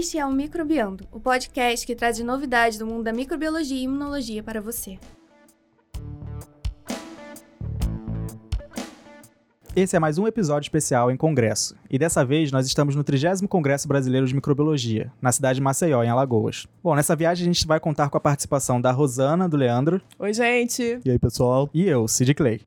Este é o Microbiando, o podcast que traz novidades do mundo da microbiologia e imunologia para você. Esse é mais um episódio especial em Congresso, e dessa vez nós estamos no 30 Congresso Brasileiro de Microbiologia, na cidade de Maceió, em Alagoas. Bom, nessa viagem a gente vai contar com a participação da Rosana, do Leandro. Oi, gente! E aí, pessoal? E eu, Sid Clay.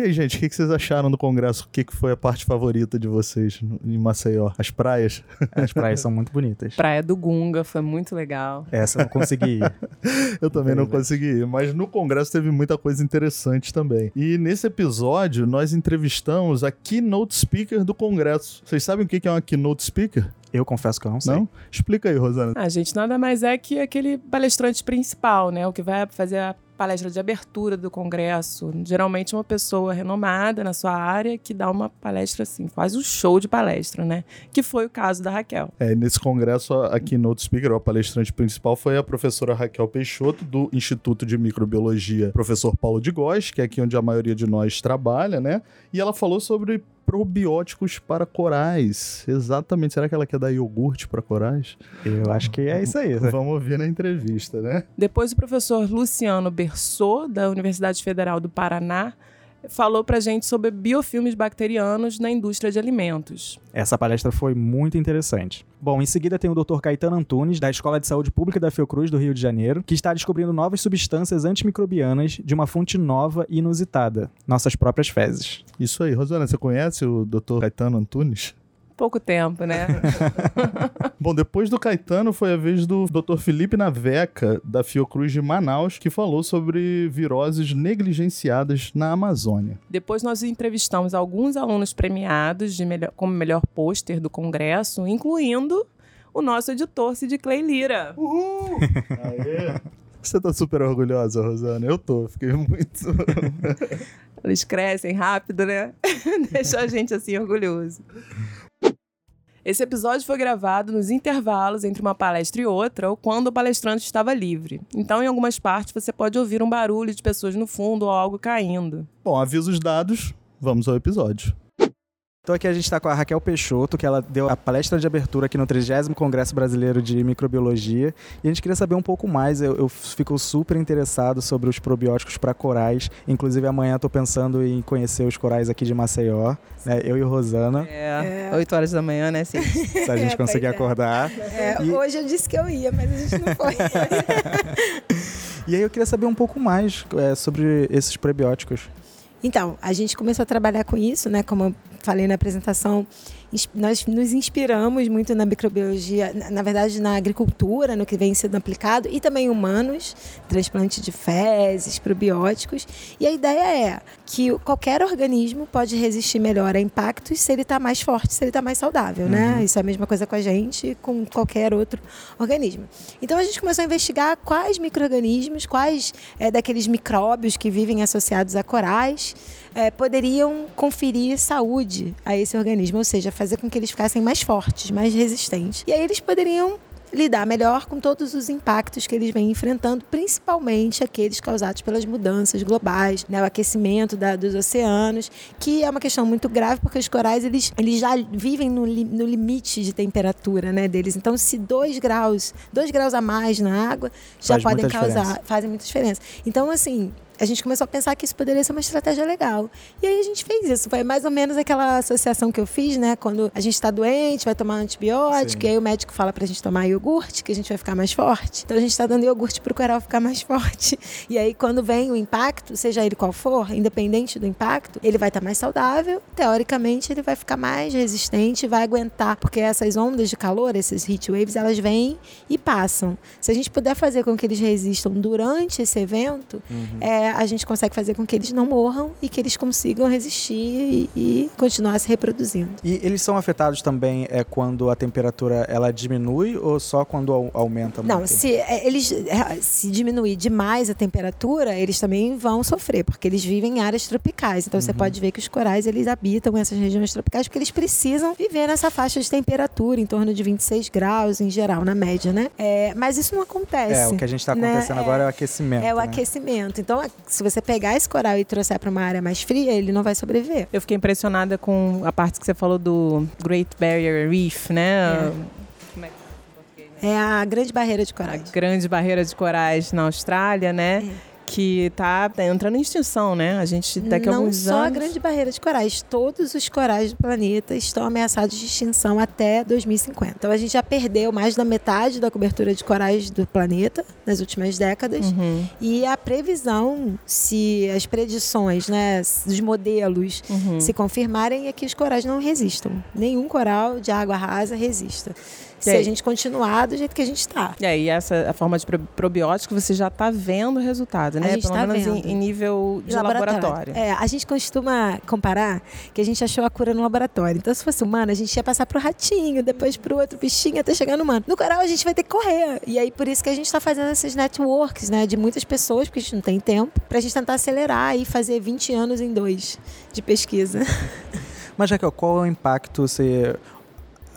E aí, gente, o que, vocês acharam do congresso? O que, foi a parte favorita de vocês em Maceió? As praias? As praias são muito bonitas. Praia do Gunga foi muito legal. Essa eu não consegui ir. eu também não consegui ir, mas no congresso teve muita coisa interessante também. E nesse episódio nós entrevistamos a keynote speaker do congresso. Vocês sabem o que é uma keynote speaker? Eu confesso que eu não sei. Não? Explica aí, Rosana. A ah, gente nada mais é que aquele palestrante principal, né? O que vai fazer a palestra de abertura do congresso. Geralmente uma pessoa renomada na sua área que dá uma palestra assim, faz um show de palestra, né? Que foi o caso da Raquel. É, nesse congresso, a keynote speaker, a palestrante principal, foi a professora Raquel Peixoto, do Instituto de Microbiologia, professor Paulo de Góes, que é aqui onde a maioria de nós trabalha, né? E ela falou sobre probióticos para corais. Exatamente. Será que ela quer dar iogurte para corais? Eu acho que é isso aí. Né? Vamos ouvir na entrevista, né? Depois o professor Luciano Bersot, da Universidade Federal do Paraná, falou pra gente sobre biofilmes bacterianos na indústria de alimentos. Essa palestra foi muito interessante. Bom, em seguida tem o Dr. Caetano Antunes, da Escola de Saúde Pública da Fiocruz do Rio de Janeiro, que está descobrindo novas substâncias antimicrobianas de uma fonte nova e inusitada, nossas próprias fezes. Isso aí, Rosana, você conhece o Dr. Caetano Antunes? Pouco tempo, né? Bom, depois do Caetano foi a vez do Dr. Felipe Naveca, da Fiocruz de Manaus, que falou sobre viroses negligenciadas na Amazônia. Depois nós entrevistamos alguns alunos premiados de melhor, como melhor pôster do congresso, incluindo o nosso editor Sid Clay Lira. Uhul! Aê! Você tá super orgulhosa, Rosana? Eu tô, fiquei muito. Eles crescem rápido, né? Deixa a gente assim orgulhoso. Esse episódio foi gravado nos intervalos entre uma palestra e outra ou quando o palestrante estava livre. Então, em algumas partes, você pode ouvir um barulho de pessoas no fundo ou algo caindo. Bom, avisos dados, vamos ao episódio. Então aqui a gente está com a Raquel Peixoto, que ela deu a palestra de abertura aqui no 30 Congresso Brasileiro de Microbiologia. E a gente queria saber um pouco mais. Eu, eu fico super interessado sobre os probióticos para corais. Inclusive amanhã estou pensando em conhecer os corais aqui de Maceió. Né? Eu e Rosana. É, é, 8 horas da manhã, né? Sim. Se a gente é, conseguir é. acordar. É, e... Hoje eu disse que eu ia, mas a gente não foi. e aí eu queria saber um pouco mais é, sobre esses probióticos. Então, a gente começou a trabalhar com isso, né? Como eu falei na apresentação, nós nos inspiramos muito na microbiologia, na verdade na agricultura, no que vem sendo aplicado, e também humanos, transplante de fezes, probióticos. E a ideia é que qualquer organismo pode resistir melhor a impactos se ele está mais forte, se ele está mais saudável, né? uhum. né? Isso é a mesma coisa com a gente, com qualquer outro organismo. Então a gente começou a investigar quais micro-organismos, quais é, daqueles micróbios que vivem associados a corais, é, poderiam conferir saúde a esse organismo, ou seja, fazer com que eles ficassem mais fortes, mais resistentes. E aí eles poderiam lidar melhor com todos os impactos que eles vêm enfrentando, principalmente aqueles causados pelas mudanças globais, né, o aquecimento da, dos oceanos, que é uma questão muito grave porque os corais eles, eles já vivem no, li, no limite de temperatura né, deles. Então, se dois graus, dois graus a mais na água já Faz podem causar, diferença. fazem muita diferença. Então, assim, a gente começou a pensar que isso poderia ser uma estratégia legal. E aí a gente fez isso. Foi mais ou menos aquela associação que eu fiz, né? Quando a gente está doente, vai tomar um antibiótico, Sim. e aí o médico fala para a gente tomar iogurte, que a gente vai ficar mais forte. Então a gente está dando iogurte para o coral ficar mais forte. E aí quando vem o impacto, seja ele qual for, independente do impacto, ele vai estar tá mais saudável. Teoricamente, ele vai ficar mais resistente, vai aguentar, porque essas ondas de calor, esses heat waves, elas vêm e passam. Se a gente puder fazer com que eles resistam durante esse evento, uhum. é, a gente consegue fazer com que eles não morram e que eles consigam resistir e, e continuar se reproduzindo. E eles são afetados também é, quando a temperatura ela diminui ou só quando aumenta? Muito? Não, se é, eles é, se diminuir demais a temperatura, eles também vão sofrer, porque eles vivem em áreas tropicais. Então uhum. você pode ver que os corais eles habitam essas regiões tropicais porque eles precisam viver nessa faixa de temperatura, em torno de 26 graus em geral, na média, né? É, mas isso não acontece. É, o que a gente está né? acontecendo né? agora é o aquecimento. É o né? aquecimento. Então, se você pegar esse coral e trouxer para uma área mais fria, ele não vai sobreviver. Eu fiquei impressionada com a parte que você falou do Great Barrier Reef, né? É. É a Grande Barreira de Corais. A Grande Barreira de Corais na Austrália, né? É que está entrando em extinção, né? A gente daqui a alguns Não só anos... a grande barreira de corais, todos os corais do planeta estão ameaçados de extinção até 2050. Então a gente já perdeu mais da metade da cobertura de corais do planeta nas últimas décadas. Uhum. E a previsão, se as predições, né, dos modelos uhum. se confirmarem, é que os corais não resistam. Nenhum coral de água rasa resista se a gente continuar do jeito que a gente está. É, e essa a forma de probiótico você já está vendo o resultado, né? A gente Pelo tá menos vendo. Em, em nível de laboratório. laboratório. É, a gente costuma comparar que a gente achou a cura no laboratório. Então, se fosse humano, a gente ia passar pro ratinho, depois pro outro bichinho, até chegar no humano. No coral, a gente vai ter que correr. E aí, por isso que a gente está fazendo esses networks, né? De muitas pessoas, porque a gente não tem tempo, pra gente tentar acelerar e fazer 20 anos em dois de pesquisa. Mas, Raquel, qual é o impacto se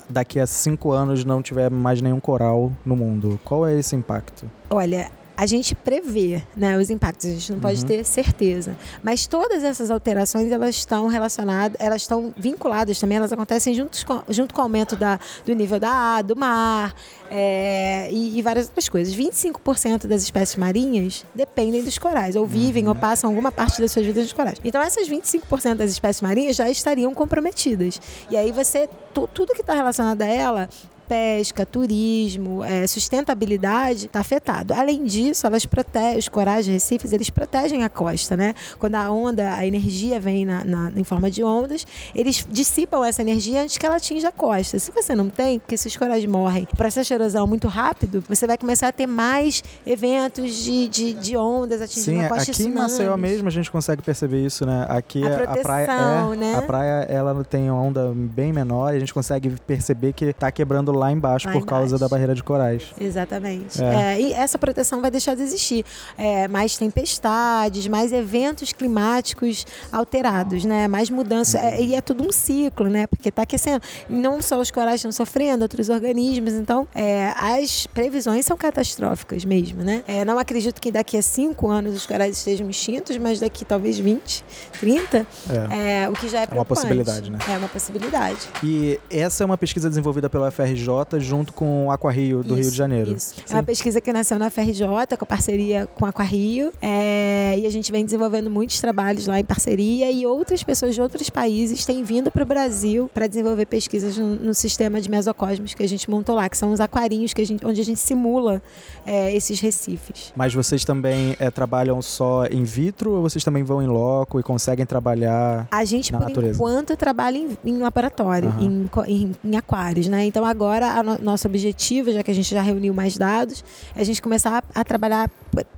daqui a cinco anos não tiver mais nenhum coral no mundo? Qual é esse impacto? Olha, a gente prevê né, os impactos, a gente não pode Uhum. ter certeza. Mas todas essas alterações, elas estão relacionadas, elas estão vinculadas também, elas acontecem juntos com, junto com o aumento da, do nível da água, do mar é, e, e várias outras coisas. 25% das espécies marinhas dependem dos corais, ou vivem ou passam alguma parte das suas vidas nos corais. Então essas 25% das espécies marinhas já estariam comprometidas. E aí você, tu- tudo que está relacionado a ela pesca, turismo, é, sustentabilidade está afetado. Além disso, elas protegem, os corais recifes, eles protegem a costa, né? Quando a onda, a energia vem na, na- em forma de ondas, eles dissipam essa energia antes que ela atinja a costa. Se você não tem, porque se os corais morrem, o processo de erosão muito rápido, você vai começar a ter mais eventos de, de, de ondas atingindo Sim, a costa aqui em Maceió mesmo a gente consegue perceber isso, né? Aqui A a, praia proteção, é, né? a praia ela tem onda bem menor e a gente consegue perceber que tá quebrando lá embaixo Lá por causa embaixo. da barreira de corais. Exatamente. É. É, e essa proteção vai deixar de existir. É, mais tempestades, mais eventos climáticos alterados, né? Mais mudanças. É, e é tudo um ciclo, né? Porque está aquecendo. Não só os corais estão sofrendo, outros organismos. Então, é, as previsões são catastróficas mesmo, né? É, não acredito que daqui a cinco anos os corais estejam extintos, mas daqui talvez 20, 30, É. é, o que já é uma preocupante. possibilidade, né? É uma possibilidade. E essa é uma pesquisa desenvolvida pela FRJ junto com o Aquarrio do Rio Isso, de Janeiro. Isso. É uma pesquisa que nasceu na FRJ, com parceria com a Aquarrio. É, e a gente vem desenvolvendo muitos trabalhos lá em parceria. E outras pessoas de outros países têm vindo para o Brasil para desenvolver pesquisas no, no sistema de mesocosmos que a gente montou lá, que são os aquarinhos que a gente, onde a gente simula é, esses recifes. Mas vocês também é, trabalham só in vitro ou vocês também vão em loco e conseguem trabalhar? A gente, Na por natureza. enquanto, trabalha em, em laboratório, Aham. em, em- em aquários, né? Então, agora, a no- nosso objetivo, já que a gente já reuniu mais dados, é a gente começar a, a trabalhar,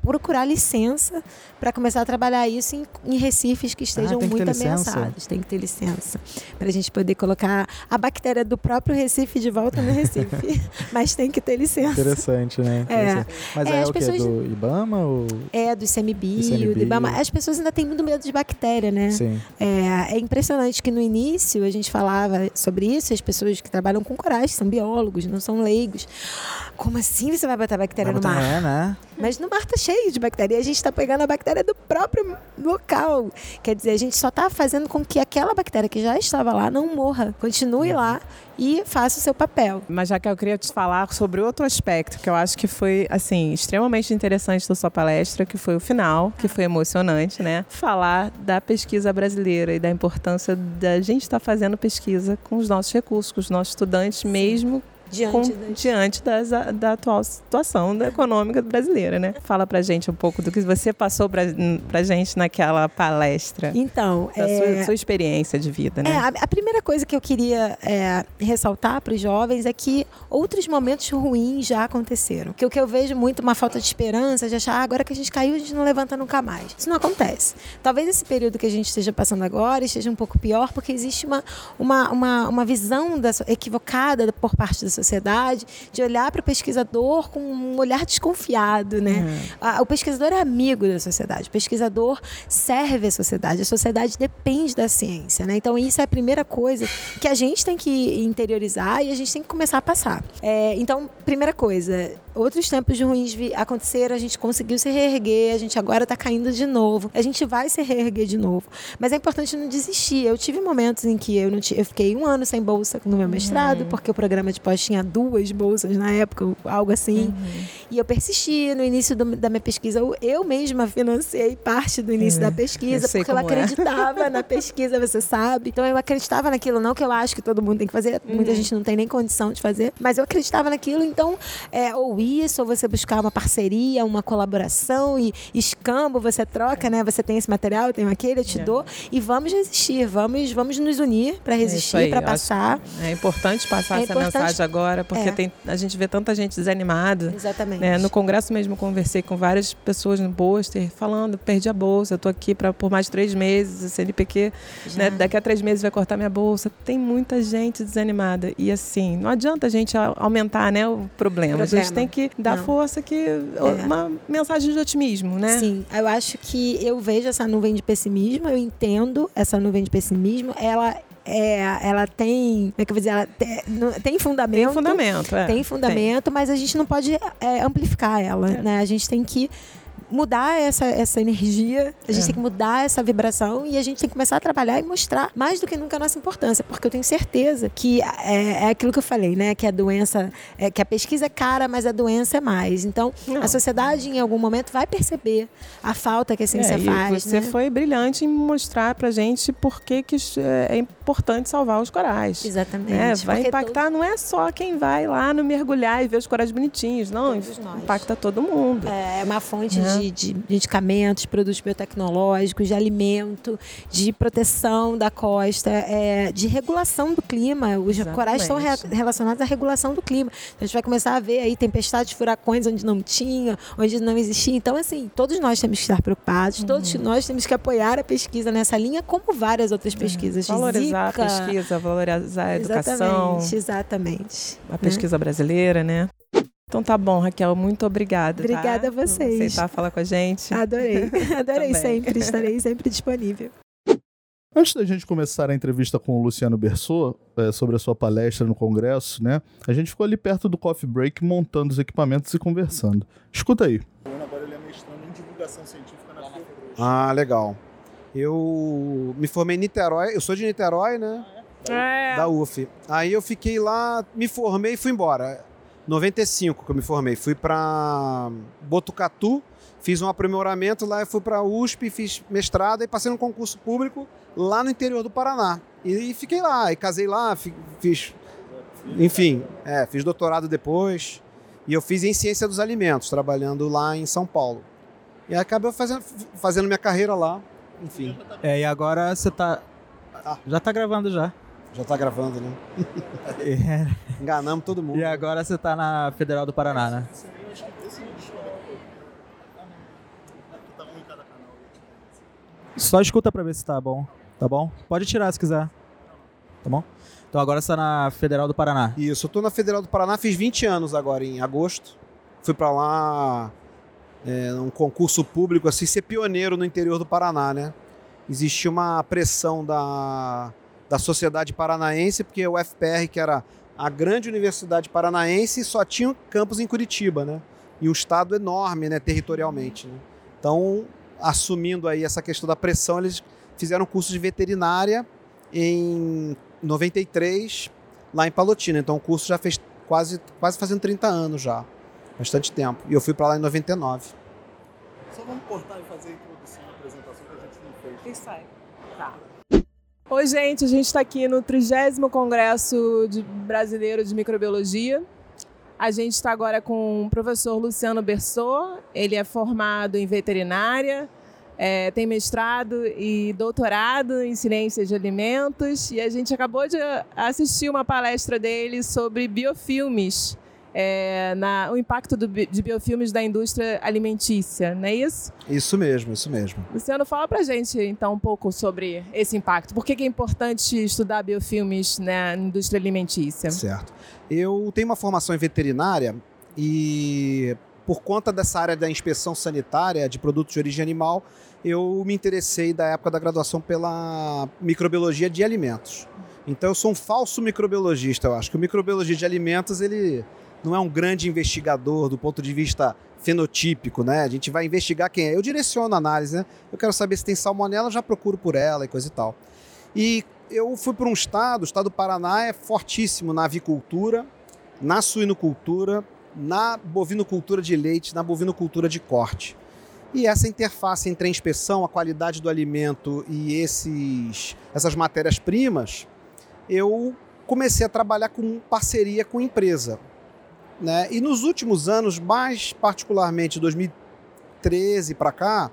procurar licença para começar a trabalhar isso em, em recifes que estejam Ah, que muito ameaçados. Tem que ter licença. Para a gente poder colocar a bactéria do próprio Recife de volta no Recife. Mas tem que ter licença. Interessante, né? É. Mas É, é, o quê? pessoas- Do IBAMA ou... É, do ICMBio, ICMBio. do IBAMA. As pessoas ainda têm muito medo de bactéria, né? Sim. É, é impressionante que no início a gente falava sobre isso, as pessoas que trabalham com corais, são biólogos, não são leigos. Como assim você vai botar bactéria Vai no botar- mar? É, né? Mas no mar tá cheio de bactéria e a gente está pegando a bactéria do próprio local. Quer dizer, a gente só está fazendo com que aquela bactéria que já estava lá não morra. Continue lá e faça o seu papel. Mas já que eu queria te falar sobre outro aspecto que eu acho que foi assim extremamente interessante da sua palestra, que foi o final, que foi emocionante, né? Falar da pesquisa brasileira e da importância da gente estar fazendo pesquisa com os nossos recursos, com os nossos estudantes, mesmo Diante com- das- diante das- da atual situação da econômica brasileira, né? Fala pra gente um pouco do que você passou pra, pra gente naquela palestra. Então, Da é, sua, sua experiência de vida, né? É, a, a primeira coisa que eu queria é, ressaltar para os jovens é que outros momentos ruins já aconteceram. Que o que eu vejo muito uma falta de esperança, de achar ah, agora que a gente caiu, a gente não levanta nunca mais. Isso não acontece. Talvez esse período que a gente esteja passando agora esteja um pouco pior, porque existe uma, uma, uma, uma visão da equivocada por parte da sociedade de olhar para o pesquisador com um olhar desconfiado, né? Ah, O pesquisador é amigo da sociedade. O pesquisador serve a sociedade. A sociedade depende da ciência, né? Então isso é a primeira coisa que a gente tem que interiorizar e a gente tem que começar a passar. É, então, primeira coisa, outros tempos ruins aconteceram, a gente conseguiu se reerguer, a gente agora está caindo de novo, a gente vai se reerguer de novo. Mas é importante não desistir. Eu tive momentos em que eu não eu fiquei um ano sem bolsa no meu mestrado, uhum. porque o programa de pós tinha duas bolsas na época, algo assim. Uhum. E eu persisti no início do, da minha pesquisa. Eu, eu mesma financiei parte do início da pesquisa, eu porque eu é. acreditava é. na pesquisa, você sabe. Então eu acreditava naquilo, não que eu acho que todo mundo tem que fazer, uhum. muita gente não tem nem condição de fazer, mas eu acreditava naquilo, então, é, ou isso, ou você buscar uma parceria, uma colaboração e escambo, você troca, né? Você tem esse material, eu tenho aquele, eu te é. dou, e vamos resistir, vamos, vamos nos unir para resistir, é para passar. É importante passar é essa importante, mensagem agora, porque é. tem, a gente vê tanta gente desanimada. Exatamente. Né? No congresso mesmo conversei com várias pessoas no pôster falando, perdi a bolsa, estou aqui pra, por mais três meses, o CNPq, né? daqui a três meses vai cortar minha bolsa. Tem muita gente desanimada. E assim, não adianta a gente aumentar né, o problema. problema. A gente tem que dar não. força, que é. uma mensagem de otimismo, né? Sim, eu acho que eu vejo essa nuvem de pessimismo, eu entendo essa nuvem de pessimismo, ela é, ela tem, como é que eu vou dizer, ela tem, tem fundamento. Tem fundamento, é. Tem fundamento, tem. mas a gente não pode é, amplificar ela, é. né? A gente tem que mudar essa, essa energia, a gente é. tem que mudar essa vibração e a gente tem que começar a trabalhar e mostrar mais do que nunca a nossa importância, porque eu tenho certeza que é, é aquilo que eu falei, né? Que a doença, é, que a pesquisa é cara, mas a doença é mais. Então, Não. a sociedade em algum momento vai perceber a falta que a ciência é, faz. Você né? foi brilhante em mostrar pra gente por que, que é, é importante salvar os corais. Exatamente. É, vai impactar, todo... não é só quem vai lá no mergulhar e ver os corais bonitinhos, não, impacta todo mundo. É uma fonte de de, de medicamentos, produtos biotecnológicos, de alimento, de proteção da costa, é, de regulação do clima. Os Exatamente. corais estão re relacionados à regulação do clima. Então, a gente vai começar a ver aí tempestades, furacões onde não tinha, onde não existia. Então, assim, todos nós temos que estar preocupados, uhum. todos nós temos que apoiar a pesquisa nessa linha, como várias outras uhum. pesquisas. Uhum. Valorizar Zika. a pesquisa, valorizar a educação. Exatamente, exatamente. A pesquisa né? brasileira, né? Então tá bom, Raquel, muito obrigada. Tá? Obrigada tá? a vocês. Por aceitar falar com a gente. Adorei. Adorei sempre, estarei sempre disponível. Antes da gente começar a entrevista com o Luciano Bersot é, sobre a sua palestra no Congresso, né? A gente ficou ali perto do coffee break montando os equipamentos e conversando. Escuta aí. Agora ele é mestrando em divulgação científica na Ah, legal. Eu me formei em Niterói, eu sou de Niterói, né? É. Da UF. Aí eu fiquei lá, me formei e fui embora. 95 que eu me formei. Fui para Botucatu, fiz um aprimoramento lá, fui para USP, fiz mestrado e passei no concurso público lá no interior do Paraná. E, fiquei lá, e casei lá, fiz. Enfim, é, fiz doutorado depois. E eu fiz em ciência dos alimentos, trabalhando lá em São Paulo. E acabei fazendo, fazendo minha carreira lá, enfim. É, e agora você tá. Ah. Já tá gravando já. Já tá gravando, né? É. Enganamos todo mundo. E agora você tá na Federal do Paraná, né? Só escuta pra ver se tá bom. Tá bom? Pode tirar se quiser. Tá bom? Então agora você tá na Federal do Paraná. Isso, eu tô na Federal do Paraná, fiz 20 anos agora em agosto. Fui para lá é, um concurso público, assim, ser pioneiro no interior do Paraná, né? Existia uma pressão da da sociedade paranaense, porque o FPR, que era a grande universidade paranaense, só tinha campus em Curitiba, né? E um estado enorme, né, territorialmente. Né? Então, assumindo aí essa questão da pressão, eles fizeram curso de veterinária em 93, lá em Palotina. Então, o curso já fez quase, quase fazendo 30 anos já. Bastante tempo. E eu fui para lá em 99. Só vamos cortar e fazer a introdução da apresentação que a gente não fez. Isso aí. Oi, gente, a gente está aqui no 30 Congresso de Brasileiro de Microbiologia. A gente está agora com o professor Luciano Bersot, ele é formado em veterinária, é, tem mestrado e doutorado em ciências de alimentos e a gente acabou de assistir uma palestra dele sobre biofilmes é, na, o impacto do, de biofilmes da indústria alimentícia, não é isso? Isso mesmo, isso mesmo. Luciano, fala pra gente então um pouco sobre esse impacto. Por que, que é importante estudar biofilmes na indústria alimentícia? Certo. Eu tenho uma formação em veterinária e por conta dessa área da inspeção sanitária de produtos de origem animal, eu me interessei da época da graduação pela microbiologia de alimentos. Então eu sou um falso microbiologista, eu acho que o microbiologia de alimentos ele não é um grande investigador do ponto de vista fenotípico, né? A gente vai investigar quem é. Eu direciono a análise, né? Eu quero saber se tem salmonela, já procuro por ela e coisa e tal. E eu fui para um estado, o estado do Paraná é fortíssimo na avicultura, na suinocultura, na bovinocultura de leite, na bovinocultura de corte. E essa interface entre a inspeção, a qualidade do alimento e esses, essas matérias-primas, eu comecei a trabalhar com parceria com empresa. Né? E nos últimos anos, mais particularmente 2013 para cá,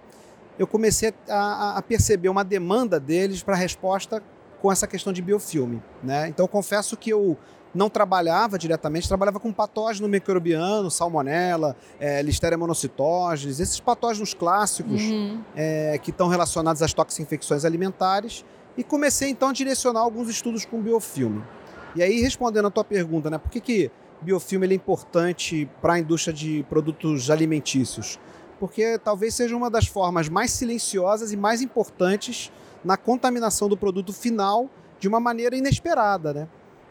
eu comecei a, a, perceber uma demanda deles para resposta com essa questão de biofilme. Né? Então, confesso que eu não trabalhava diretamente, trabalhava com patógeno microbiano, salmonela, é, listeria monocitogenes, esses patógenos clássicos Uhum. é, que estão relacionados às toxinfecções alimentares e comecei então a direcionar alguns estudos com biofilme. E aí, respondendo a tua pergunta, né, por que, que biofilme ele é importante para a indústria de produtos alimentícios? Porque talvez seja uma das formas mais silenciosas e mais importantes na contaminação do produto final de uma maneira inesperada, né?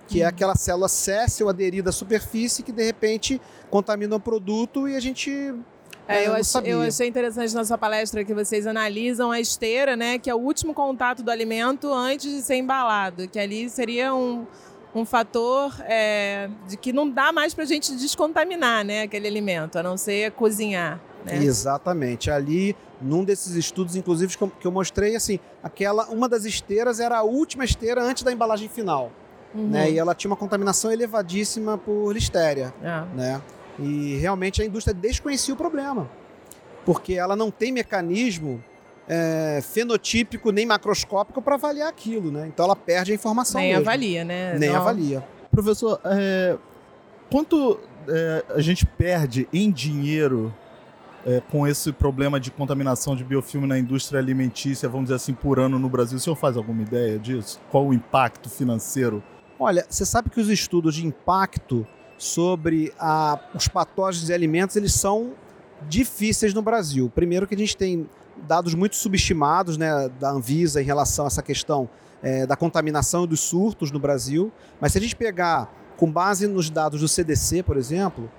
Que é aquela célula céssel aderida à superfície que de repente contamina o produto e a gente É, É, eu ach- eu achei interessante na sua palestra que vocês analisam a esteira, né? Que é o último contato do alimento antes de ser embalado. Que ali seria um, um fator é, de que não dá mais para a gente descontaminar, né? Aquele alimento, a não ser cozinhar. Né? Exatamente. Ali, num desses estudos, inclusive, que eu- mostrei, assim, aquela uma das esteiras era a última esteira antes da embalagem final, Uhum. né? E ela tinha uma contaminação elevadíssima por listéria, É. né? E realmente a indústria desconhecia o problema, porque ela não tem mecanismo é, fenotípico nem macroscópico para avaliar aquilo, né? Então ela perde a informação Nem mesmo. avalia, né? Nem Não- avalia. Professor, é, quanto é, a gente perde em dinheiro é, com esse problema de contaminação de biofilme na indústria alimentícia, vamos dizer assim, por ano no Brasil? O senhor faz alguma ideia disso? Qual o impacto financeiro? Olha, você sabe que os estudos de impacto sobre a- os patógenos e alimentos, eles são difíceis no Brasil. Primeiro que a gente tem dados muito subestimados né, da Anvisa em relação a essa questão eh, da contaminação e dos surtos no Brasil. Mas se a gente pegar com base nos dados do CDC, por exemplo,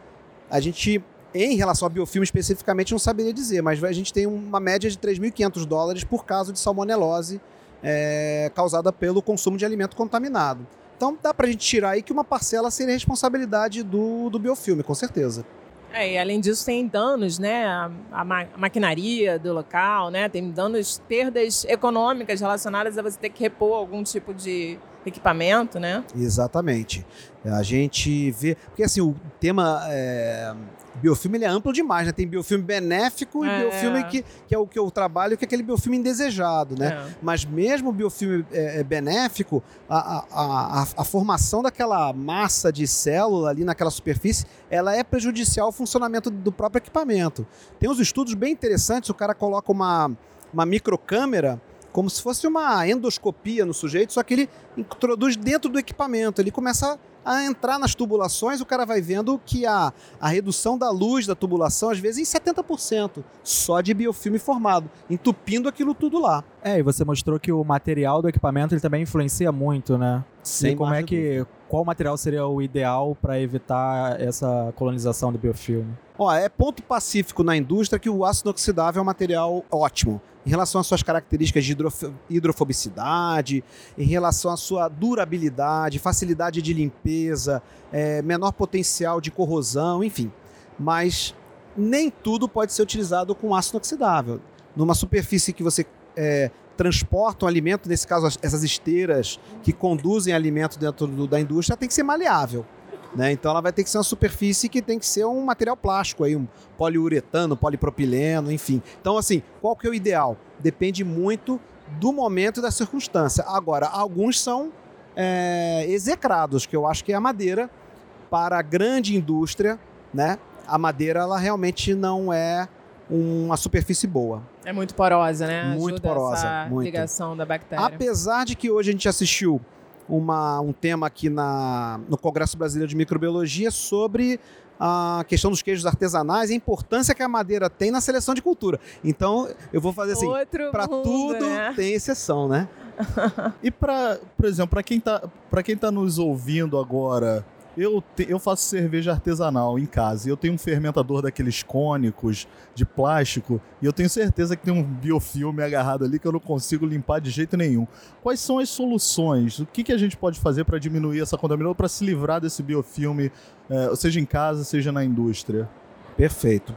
a gente, em relação a biofilme especificamente, não saberia dizer, mas a gente tem uma média de 3.500 dólares por caso de salmonelose eh, causada pelo consumo de alimento contaminado. Então dá pra gente tirar aí que uma parcela seria responsabilidade do, do biofilme, com certeza. É, e além disso tem danos, né? A, ma- a maquinaria do local, né? Tem danos, perdas econômicas relacionadas a você ter que repor algum tipo de equipamento, né? Exatamente. A gente vê. Porque assim, o tema é, biofilme ele é amplo demais, né? Tem biofilme benéfico É. e biofilme que, que é o que eu trabalho, que é aquele biofilme indesejado, né? É. Mas mesmo o biofilme é, é benéfico, a, a, a, a formação daquela massa de célula ali naquela superfície, ela é prejudicial ao funcionamento do próprio equipamento. Tem uns estudos bem interessantes, o cara coloca uma, uma microcâmera como se fosse uma endoscopia no sujeito, só que ele introduz dentro do equipamento, ele começa a entrar nas tubulações, o cara vai vendo que a, a redução da luz da tubulação, às vezes, em 70%, só de biofilme formado, entupindo aquilo tudo lá. É, e você mostrou que o material do equipamento ele também influencia muito, né? Sem e como é que. Qual material seria o ideal para evitar essa colonização do biofilme? Ó, é ponto pacífico na indústria que o ácido inoxidável é um material ótimo. Em relação às suas características de hidrof- hidrofobicidade, em relação à sua durabilidade, facilidade de limpeza, é, menor potencial de corrosão, enfim. Mas nem tudo pode ser utilizado com ácido inoxidável. Numa superfície que você é, transporta um alimento, nesse caso as- essas esteiras que conduzem alimento dentro do- da indústria, tem que ser maleável. Né? Então ela vai ter que ser uma superfície que tem que ser um material plástico aí, um poliuretano, polipropileno, enfim. Então assim, qual que é o ideal? Depende muito do momento e da circunstância. Agora, alguns são é, execrados, que eu acho que é a madeira para a grande indústria, né? A madeira ela realmente não é uma superfície boa. É muito porosa, né? Muito Ajuda porosa, Essa muito. ligação da bactéria. Apesar de que hoje a gente assistiu uma, um tema aqui na, no Congresso Brasileiro de Microbiologia sobre a questão dos queijos artesanais e a importância que a madeira tem na seleção de cultura. Então, eu vou fazer assim, para tudo né? tem exceção, né? E para, por exemplo, para quem tá, para quem tá nos ouvindo agora eu, te, eu faço cerveja artesanal em casa e eu tenho um fermentador daqueles cônicos de plástico e eu tenho certeza que tem um biofilme agarrado ali que eu não consigo limpar de jeito nenhum. Quais são as soluções? O que, que a gente pode fazer para diminuir essa contaminação, para se livrar desse biofilme, eh, seja em casa, seja na indústria? Perfeito.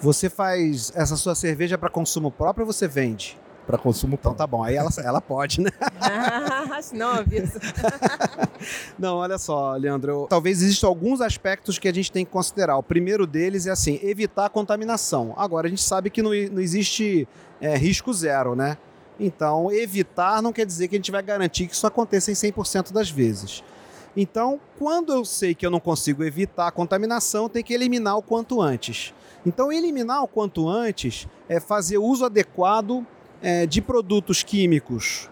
Você faz essa sua cerveja para consumo próprio ou você vende? Para consumo Então tá bom, aí ela, ela pode, né? não, avisa. Não, olha só, Leandro. eu- talvez existam alguns aspectos que a gente tem que considerar. O primeiro deles é assim, evitar a contaminação. Agora, a gente sabe que não, não existe é, risco zero, né? Então, evitar não quer dizer que a gente vai garantir que isso aconteça em 100% das vezes. Então, quando eu sei que eu não consigo evitar a contaminação, tem que eliminar o quanto antes. Então, eliminar o quanto antes é fazer uso adequado é, de produtos químicos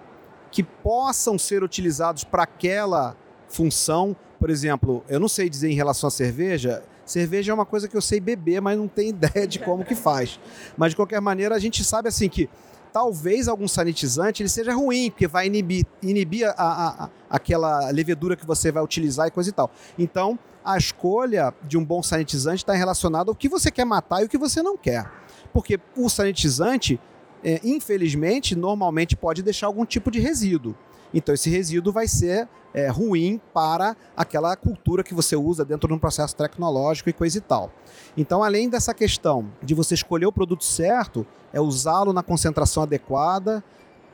que possam ser utilizados para aquela função. Por exemplo, eu não sei dizer em relação à cerveja. Cerveja é uma coisa que eu sei beber, mas não tenho ideia de como que faz. Mas de qualquer maneira, a gente sabe assim que talvez algum sanitizante ele seja ruim, porque vai inibir, inibir a, a- a- aquela levedura que você vai utilizar e coisa e tal. Então, a escolha de um bom sanitizante está relacionada ao que você quer matar e o que você não quer. Porque o sanitizante, é, infelizmente, normalmente pode deixar algum tipo de resíduo. Então, esse resíduo vai ser é, ruim para aquela cultura que você usa dentro de um processo tecnológico e coisa e tal. Então, além dessa questão de você escolher o produto certo, é usá-lo na concentração adequada,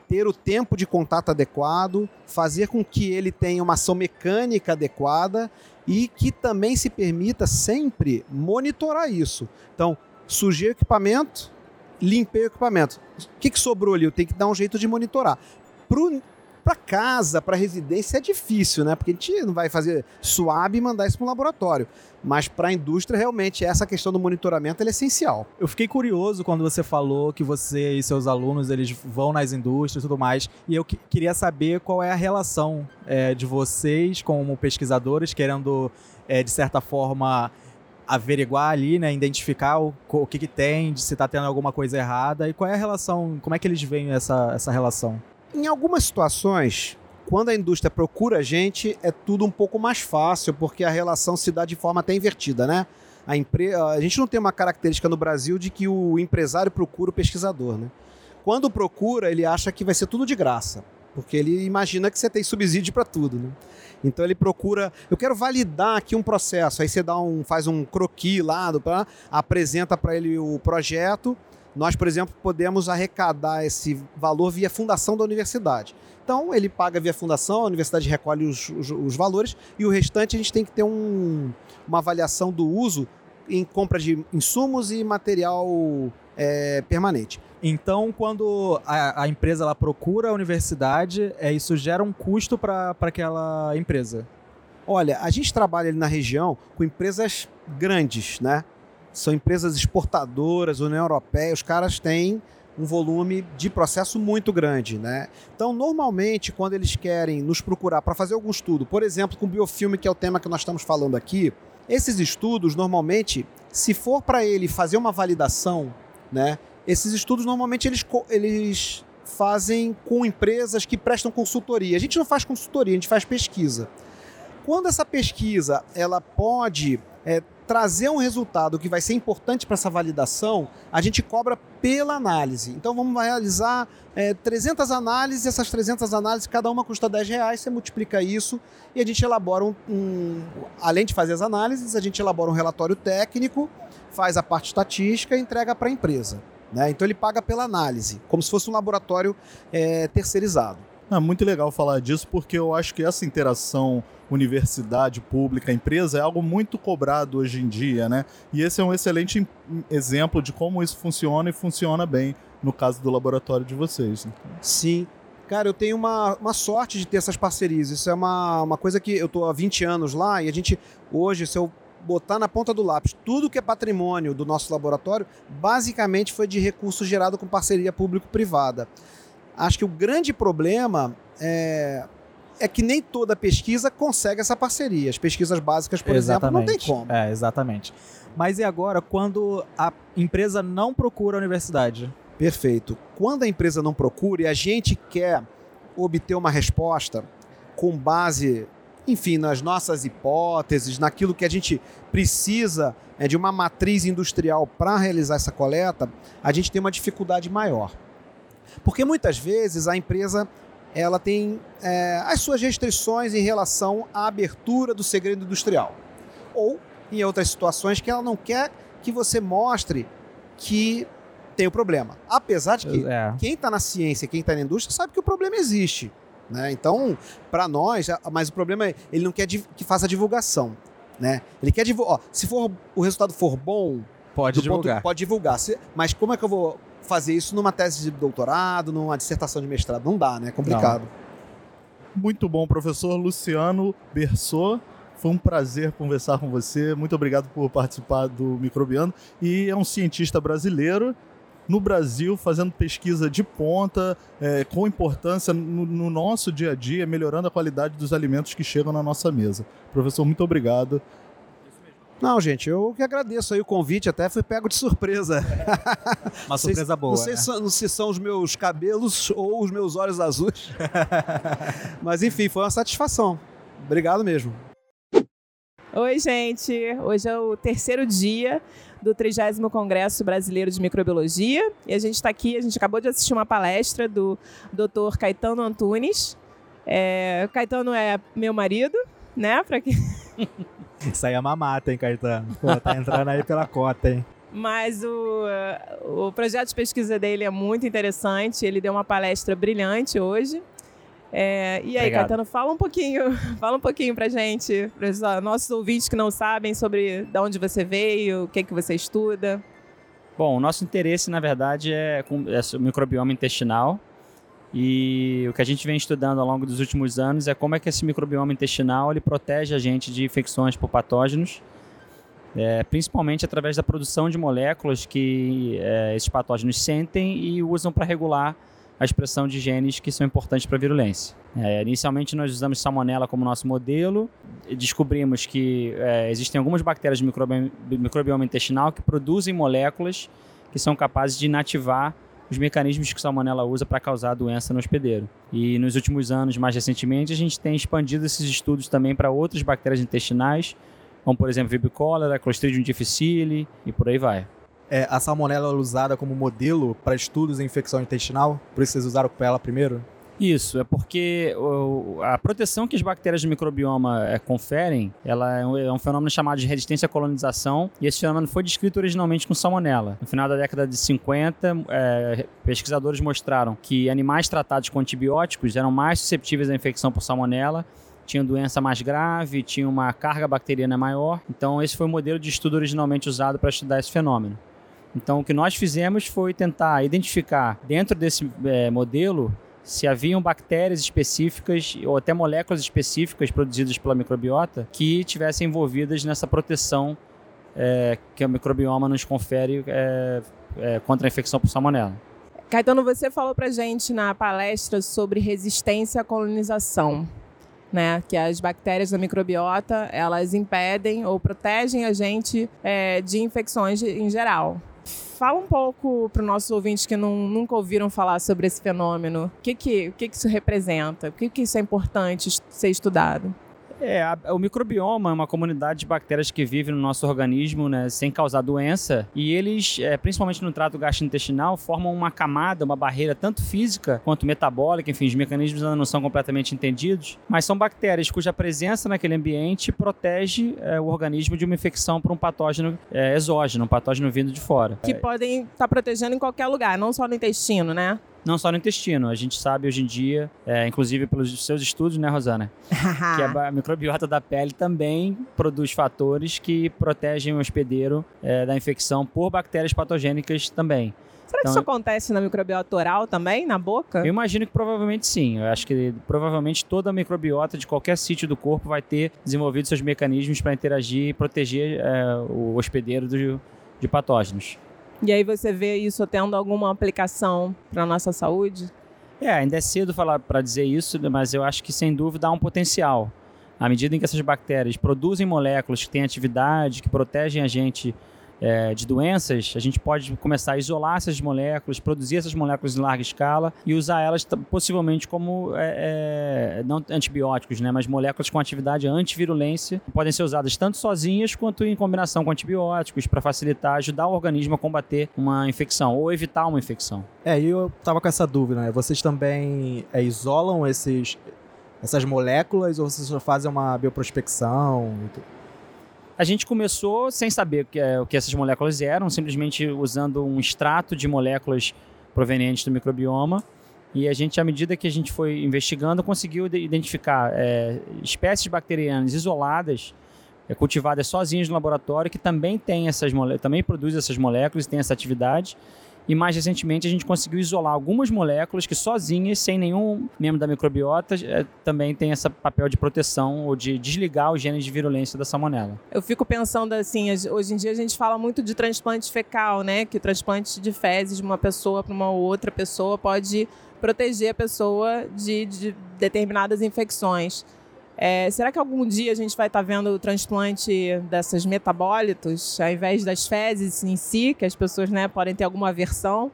ter o tempo de contato adequado, fazer com que ele tenha uma ação mecânica adequada e que também se permita sempre monitorar isso. Então, sujei o equipamento, limpei o equipamento. O que, que sobrou ali? Eu tenho que dar um jeito de monitorar. Para casa, para residência é difícil, né? Porque a gente não vai fazer suave e mandar isso para um laboratório. Mas para a indústria, realmente, essa questão do monitoramento é essencial. Eu fiquei curioso quando você falou que você e seus alunos eles vão nas indústrias e tudo mais, e eu que- queria saber qual é a relação é, de vocês como pesquisadores, querendo, é, de certa forma, averiguar ali, né, identificar o, o que, que tem, se está tendo alguma coisa errada, e qual é a relação, como é que eles veem essa, essa relação? Em algumas situações, quando a indústria procura a gente, é tudo um pouco mais fácil, porque a relação se dá de forma até invertida, né? A, empre... a gente não tem uma característica no Brasil de que o empresário procura o pesquisador, né? Quando procura, ele acha que vai ser tudo de graça, porque ele imagina que você tem subsídio para tudo, né? Então ele procura, eu quero validar aqui um processo, aí você dá um, faz um croquis lá, apresenta para ele o projeto. Nós, por exemplo, podemos arrecadar esse valor via fundação da universidade. Então ele paga via fundação, a universidade recolhe os, os- os valores e o restante a gente tem que ter um- uma avaliação do uso em compra de insumos e material é, permanente. Então, quando a, a empresa ela procura a universidade, é, isso gera um custo para aquela empresa. Olha, a gente trabalha ali na região com empresas grandes, né? São empresas exportadoras, União Europeia, os caras têm um volume de processo muito grande, né? Então, normalmente, quando eles querem nos procurar para fazer algum estudo, por exemplo, com biofilme, que é o tema que nós estamos falando aqui, esses estudos, normalmente, se for para ele fazer uma validação, né? Esses estudos, normalmente, eles, eles fazem com empresas que prestam consultoria. A gente não faz consultoria, a gente faz pesquisa. Quando essa pesquisa ela pode é, trazer um resultado que vai ser importante para essa validação, a gente cobra pela análise. Então vamos realizar é, 300 análises, essas 300 análises, cada uma custa 10 reais, você multiplica isso e a gente elabora um, um- Além de fazer as análises, a gente elabora um relatório técnico, faz a parte estatística e entrega para a empresa. né? Então ele paga pela análise, como se fosse um laboratório é, terceirizado. É muito legal falar disso porque eu acho que essa interação universidade pública empresa é algo muito cobrado hoje em dia, né? E esse é um excelente em- exemplo de como isso funciona e funciona bem no caso do laboratório de vocês. né? Sim. Cara, eu tenho uma, uma sorte de ter essas parcerias. Isso é uma, uma coisa que eu tô há 20 anos lá e a gente, hoje, se eu botar na ponta do lápis tudo que é patrimônio do nosso laboratório, basicamente foi de recurso gerado com parceria público-privada. Acho que o grande problema é, é que nem toda pesquisa consegue essa parceria. As pesquisas básicas, por exemplo, não tem como. É, exatamente. Mas e agora, quando a empresa não procura a universidade? Perfeito. Quando a empresa não procura e a gente quer obter uma resposta com base enfim, nas nossas hipóteses, naquilo que a gente precisa é, de uma matriz industrial para realizar essa coleta, a gente tem uma dificuldade maior. Porque muitas vezes a empresa ela tem é, as suas restrições em relação à abertura do segredo industrial. Ou em outras situações que ela não quer que você mostre que tem o problema. Apesar de que É. quem está na ciência, quem está na indústria, sabe que o problema existe. Né? Então, para nós, mas o problema é ele não quer que faça divulgação. Né? Ele quer divulgar. Se for, o resultado for bom, Pode do ponto- divulgar. pode divulgar. Se- mas como é que eu vou fazer isso numa tese de doutorado, numa dissertação de mestrado? Não dá, né? É complicado. Muito bom, professor Luciano Bersot. Foi um prazer conversar com você. Muito obrigado por participar do Microbiano. E é um cientista brasileiro no Brasil fazendo pesquisa de ponta, é, com importância no, no nosso dia a dia, melhorando a qualidade dos alimentos que chegam na nossa mesa. Professor, muito obrigado. Não, gente, eu que agradeço aí o convite, até fui pego de surpresa. Uma Vocês- surpresa boa. Não sei né? se são- se são os meus cabelos ou os meus olhos azuis. Mas enfim, foi uma satisfação. Obrigado mesmo. Oi, gente! Hoje é o terceiro dia do 30 Congresso Brasileiro de Microbiologia e a gente está aqui, a gente acabou de assistir uma palestra do Dr. Caetano Antunes. É, Caetano é meu marido, né? Pra que... Isso aí é mamata, hein, Caetano? Pô, tá entrando aí pela cota, hein? Mas o, o projeto de pesquisa dele é muito interessante, ele deu uma palestra brilhante hoje. É, e aí, Obrigado. Caetano, fala um pouquinho, fala um pouquinho pra gente, para os nossos ouvintes que não sabem sobre de onde você veio, o que, que você estuda. Bom, o nosso interesse, na verdade, é, com, é o microbioma intestinal. E o que a gente vem estudando ao longo dos últimos anos é como é que esse microbioma intestinal ele protege a gente de infecções por patógenos, é, principalmente através da produção de moléculas que é, esses patógenos sentem e usam para regular a expressão de genes que são importantes para a virulência. É, inicialmente nós usamos salmonella como nosso modelo, descobrimos que é, existem algumas bactérias do microbioma, microbioma intestinal que produzem moléculas que são capazes de inativar os mecanismos que o salmonella usa para causar a doença no hospedeiro. E nos últimos anos, mais recentemente, a gente tem expandido esses estudos também para outras bactérias intestinais, como por exemplo Vibrio cholera, Clostridium difficile e por aí vai. É, a salmonela é usada como modelo para estudos em infecção intestinal? Por isso vocês usaram ela primeiro? Isso, é porque a proteção que as bactérias do microbioma eh, conferem, ela é um, é um fenômeno chamado de resistência à colonização, e esse fenômeno foi descrito originalmente com salmonela. No final da década de 50, eh, pesquisadores mostraram que animais tratados com antibióticos eram mais susceptíveis à infecção por salmonela, tinham doença mais grave, tinham uma carga bacteriana maior. Então, esse foi o modelo de estudo originalmente usado para estudar esse fenômeno. Então, o que nós fizemos foi tentar identificar, dentro desse eh, modelo, se haviam bactérias específicas ou até moléculas específicas produzidas pela microbiota que tivessem envolvidas nessa proteção eh, que o microbioma nos confere eh, eh, contra a infecção por salmonela. Caetano, você falou pra gente na palestra sobre resistência à colonização, né? Que as bactérias da microbiota, elas impedem ou protegem a gente é, de infecções em geral. Fala um pouco para os nossos ouvintes que não- nunca ouviram falar sobre esse fenômeno. O que, que, o que, que isso representa? Por que, que isso é importante ser estudado? É, a- o microbioma é uma comunidade de bactérias que vive no nosso organismo, né, sem causar doença, e eles, é, principalmente no trato gastrointestinal, formam uma camada, uma barreira tanto física quanto metabólica, enfim, os mecanismos ainda não são completamente entendidos, mas são bactérias cuja presença naquele ambiente protege é, o organismo de uma infecção por um patógeno é, exógeno, um patógeno vindo de fora. Que podem estar protegendo em qualquer lugar, não só no intestino, né? Não só no intestino, a gente sabe hoje em dia, é, inclusive pelos seus estudos, né, Rosana? que a microbiota da pele também produz fatores que protegem o hospedeiro eh, da infecção por bactérias patogênicas também. Será que Então- isso acontece na microbiota oral também, na boca? Eu imagino que provavelmente sim. Eu acho que provavelmente toda a microbiota de qualquer sítio do corpo vai ter desenvolvido seus mecanismos para interagir e proteger eh, o hospedeiro do- de patógenos. E aí você vê isso tendo alguma aplicação para nossa saúde? É, ainda é cedo falar para dizer isso, mas eu acho que sem dúvida há um potencial. À medida em que essas bactérias produzem moléculas que têm atividade, que protegem a gente é, de doenças, a gente pode começar a isolar essas moléculas, produzir essas moléculas em larga escala e usar elas possivelmente como é, é, não antibióticos, né, mas moléculas com atividade antivirulência, podem ser usadas tanto sozinhas quanto em combinação com antibióticos para facilitar, ajudar o organismo a combater uma infecção ou evitar uma infecção. É, e eu tava com essa dúvida, né? Vocês também é, isolam esses, essas moléculas ou vocês só fazem uma bioprospecção? A gente começou sem saber o que, é, o que essas moléculas eram, simplesmente usando um extrato de moléculas provenientes do microbioma. E a gente, à medida que a gente foi investigando, conseguiu identificar é, espécies bacterianas isoladas, é, cultivadas sozinhas no laboratório, que também tem essas também produzem essas moléculas, têm essa atividade e mais recentemente a gente conseguiu isolar algumas moléculas que sozinhas, sem nenhum membro da microbiota, é, também tem esse papel de proteção ou de desligar os genes de virulência da salmonela. Eu fico pensando assim, hoje em dia a gente fala muito de transplante fecal, né? Que o transplante de fezes de uma pessoa para uma outra pessoa pode proteger a pessoa de, de determinadas infecções. É, será que algum dia a gente vai estar tá vendo o transplante dessas metabólitos, ao invés das fezes em si, que as pessoas né, podem ter alguma aversão?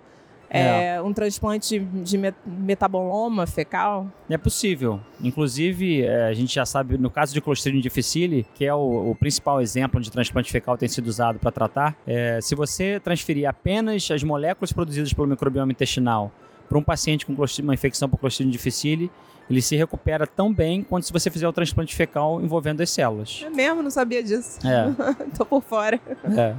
É, é. um transplante de metaboloma fecal? É possível. Inclusive, é, a gente já sabe, no caso de Clostridium difficile, que é o, o principal exemplo onde transplante fecal tem sido usado para tratar, é, se você transferir apenas as moléculas produzidas pelo microbioma intestinal para um paciente com uma infecção por Clostridium difficile, ele se recupera tão bem quanto se você fizer o transplante fecal envolvendo as células. É mesmo? Não sabia disso. É. Tô por fora. É.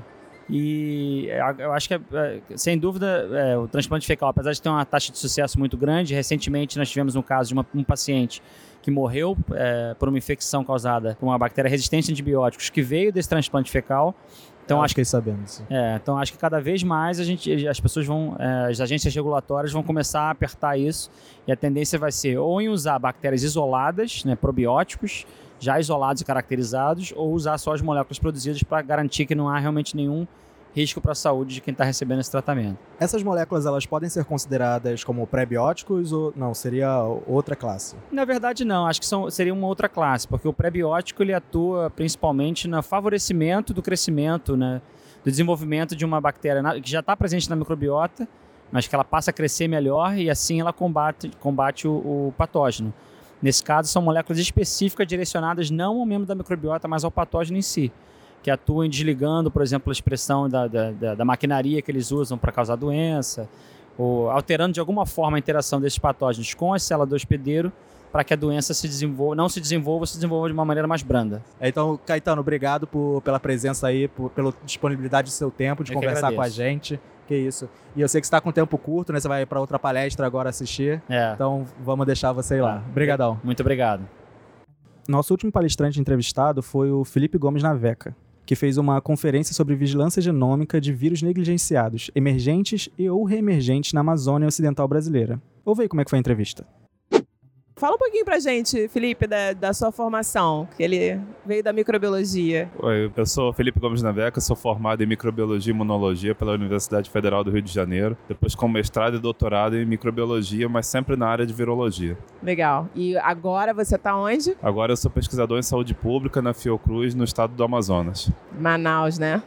E é, eu acho que, é, sem dúvida, é, o transplante fecal, apesar de ter uma taxa de sucesso muito grande, recentemente nós tivemos um caso de uma, um paciente que morreu é, por uma infecção causada por uma bactéria resistente a antibióticos que veio desse transplante fecal então acho que sabendo disso. É, então acho que cada vez mais a gente, as pessoas vão, é, as agências regulatórias vão começar a apertar isso e a tendência vai ser ou em usar bactérias isoladas, né, probióticos, já isolados e caracterizados, ou usar só as moléculas produzidas para garantir que não há realmente nenhum risco para a saúde de quem está recebendo esse tratamento. Essas moléculas elas podem ser consideradas como pré-bióticos ou não? Seria outra classe? Na verdade não, acho que são, seria uma outra classe, porque o pré-biótico ele atua principalmente no favorecimento do crescimento, né, do desenvolvimento de uma bactéria que já está presente na microbiota, mas que ela passa a crescer melhor e assim ela combate, combate o, o patógeno. Nesse caso, são moléculas específicas direcionadas não ao membro da microbiota, mas ao patógeno em si que atuem desligando, por exemplo, a expressão da, da, da, da maquinaria que eles usam para causar doença, ou alterando de alguma forma a interação desses patógenos com as células do hospedeiro para que a doença se desenvolva, não se desenvolva, se desenvolva de uma maneira mais branda. É, então, Caetano, obrigado por, pela presença aí, por, pela disponibilidade do seu tempo de eu conversar com a gente. Que isso. E eu sei que você está com tempo curto, né? Você vai para outra palestra agora assistir. É. Então, vamos deixar você ir lá. Obrigadão. Muito obrigado. Nosso último palestrante entrevistado foi o Felipe Gomes Naveca que fez uma conferência sobre vigilância genômica de vírus negligenciados, emergentes e ou reemergentes na Amazônia Ocidental brasileira. Ouve aí como é que foi a entrevista. Fala um pouquinho pra gente, Felipe, da, da sua formação, que ele veio da microbiologia. Oi, eu sou Felipe Gomes Naveca, sou formado em microbiologia e imunologia pela Universidade Federal do Rio de Janeiro, depois com mestrado e doutorado em microbiologia, mas sempre na área de virologia. Legal. E agora você tá onde? Agora eu sou pesquisador em saúde pública na Fiocruz, no estado do Amazonas. Manaus, né?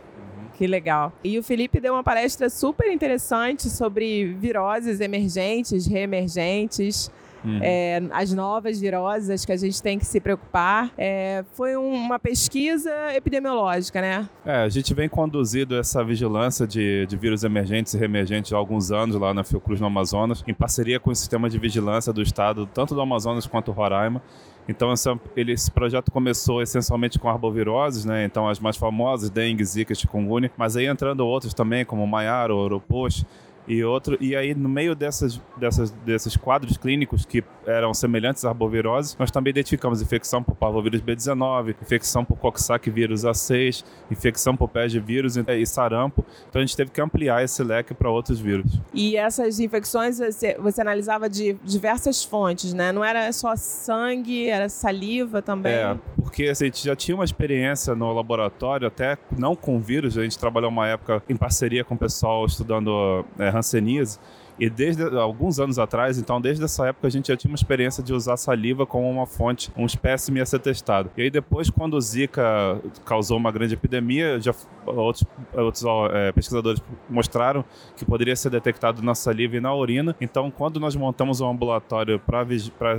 Que legal. E o Felipe deu uma palestra super interessante sobre viroses emergentes, reemergentes, Uhum. É, as novas viroses que a gente tem que se preocupar. É, foi um, uma pesquisa epidemiológica, né? É, a gente vem conduzindo essa vigilância de, de vírus emergentes e reemergentes há alguns anos lá na Fiocruz, no Amazonas, em parceria com o sistema de vigilância do estado, tanto do Amazonas quanto do Roraima. Então, esse, ele, esse, projeto começou essencialmente com arboviroses, né? Então, as mais famosas, dengue, zika, chikungunya, mas aí entrando outros também, como maiaro, oropox, e outro e aí no meio dessas, dessas desses quadros clínicos que eram semelhantes à arbovirose nós também identificamos infecção por parvovírus B19 infecção por coxsackie vírus A6 infecção por pés de vírus e sarampo. Então a gente teve que ampliar esse leque para outros vírus. E essas infecções você, você, analisava de diversas fontes né? Não era só sangue era saliva também? É porque assim, a gente já tinha uma experiência no laboratório até não com vírus a gente trabalhou uma época em parceria com o pessoal estudando é, hanseníase. E desde alguns anos atrás, então desde essa época a gente já tinha uma experiência de usar saliva como uma fonte, um espécime a ser testado. E aí depois, quando o Zika causou uma grande epidemia, já outros, outros é, pesquisadores mostraram que poderia ser detectado na saliva e na urina. Então, quando nós montamos um ambulatório para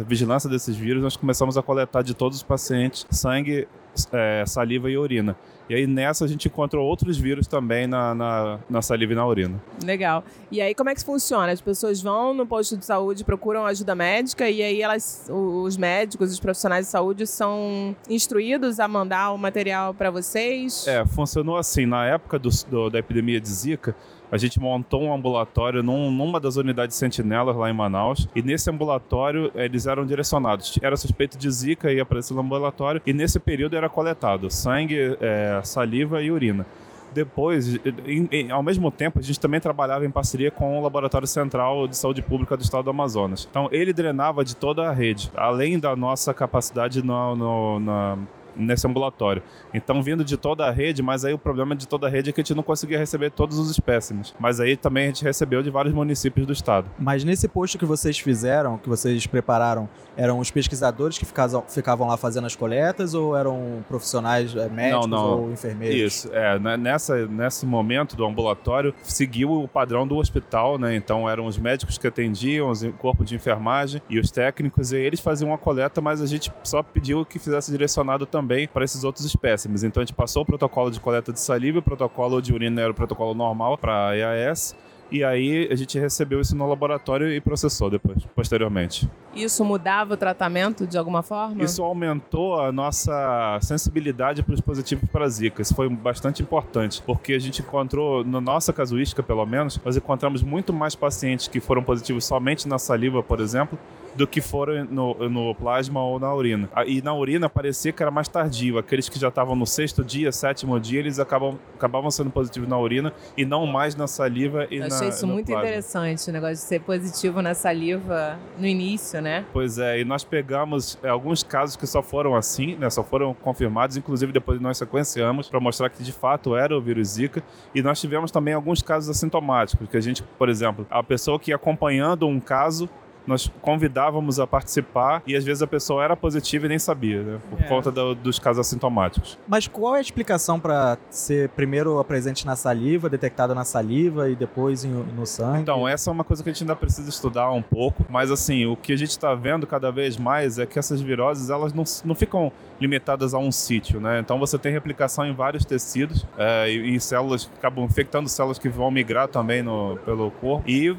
vigilância desses vírus, nós começamos a coletar de todos os pacientes sangue, é, saliva e urina. E aí nessa a gente encontrou outros vírus também na, na, na, saliva e na urina. Legal. E aí como é que funciona? As pessoas vão no posto de saúde, procuram ajuda médica e aí elas, os médicos, os profissionais de saúde são instruídos a mandar o material para vocês? É, funcionou assim. Na época do, do, da epidemia de Zika, a gente montou um ambulatório num, numa das unidades sentinelas lá em Manaus. E nesse ambulatório eles eram direcionados. Era suspeito de zika, ia para esse ambulatório. E nesse período era coletado sangue, é, saliva e urina depois, em, em, ao mesmo tempo, a gente também trabalhava em parceria com o Laboratório Central de Saúde Pública do Estado do Amazonas. Então, ele drenava de toda a rede, além da nossa capacidade no, no, na nesse ambulatório. Então, vindo de toda a rede, mas aí o problema de toda a rede é que a gente não conseguia receber todos os espécimes. Mas aí também a gente recebeu de vários municípios do estado. Mas nesse posto que vocês fizeram, que vocês prepararam, eram os pesquisadores que ficavam, lá fazendo as coletas ou eram profissionais é, médicos não, não. ou enfermeiros? Isso, é. Né, nessa, nesse momento do ambulatório, seguiu o padrão do hospital, né? Então eram os médicos que atendiam, o corpo de enfermagem e os técnicos, e eles faziam a coleta, mas a gente só pediu que fizesse direcionado também também para esses outros espécimes. Então a gente passou o protocolo de coleta de saliva, o protocolo de urina era o protocolo normal para EAS. E aí a gente recebeu isso no laboratório e processou depois, posteriormente. Isso mudava o tratamento de alguma forma? Isso aumentou a nossa sensibilidade para os positivos para Zika. Isso foi bastante importante, porque a gente encontrou, na nossa casuística pelo menos, nós encontramos muito mais pacientes que foram positivos somente na saliva, por exemplo, do que foram no, no plasma ou na urina. E na urina parecia que era mais tardio. Aqueles que já estavam no sexto dia, sétimo dia, eles acabam, acabavam sendo positivos na urina e não mais na saliva e na achei isso muito plasma. interessante, o negócio de ser positivo na saliva no início, né? Pois é, e nós pegamos é, alguns casos que só foram assim, né? Só foram confirmados, inclusive depois nós sequenciamos para mostrar que de fato era o vírus Zika. E nós tivemos também alguns casos assintomáticos, que a gente, por exemplo, a pessoa que ia acompanhando um caso nós convidávamos a participar e às vezes a pessoa era positiva e nem sabia, né? Por é. conta do, dos casos assintomáticos. Mas qual é a explicação para ser primeiro presente na saliva, detectado na saliva e depois no sangue? Então, essa é uma coisa que a gente ainda precisa estudar um pouco, mas assim, o que a gente está vendo cada vez mais é que essas viroses, elas não, não ficam limitadas a um sítio, né? Então você tem replicação em vários tecidos é, e, e células acabam infectando células que vão migrar também no, pelo corpo e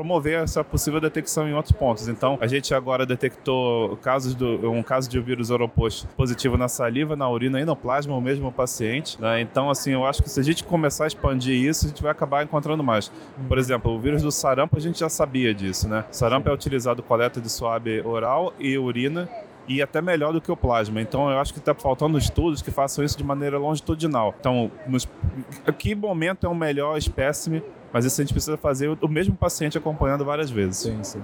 promover essa possível detecção em outros pontos. Então, a gente agora detectou casos do, um caso de vírus oroposto positivo na saliva, na urina e no plasma, o mesmo paciente. Né? Então, assim, eu acho que se a gente começar a expandir isso, a gente vai acabar encontrando mais. Por exemplo, o vírus do sarampo, a gente já sabia disso, né? Sarampo é utilizado coleta de suave oral e urina e até melhor do que o plasma. Então eu acho que está faltando estudos que façam isso de maneira longitudinal. Então, nos, que momento é o melhor espécime mas isso a gente precisa fazer o mesmo paciente acompanhando várias vezes. Sim, sim.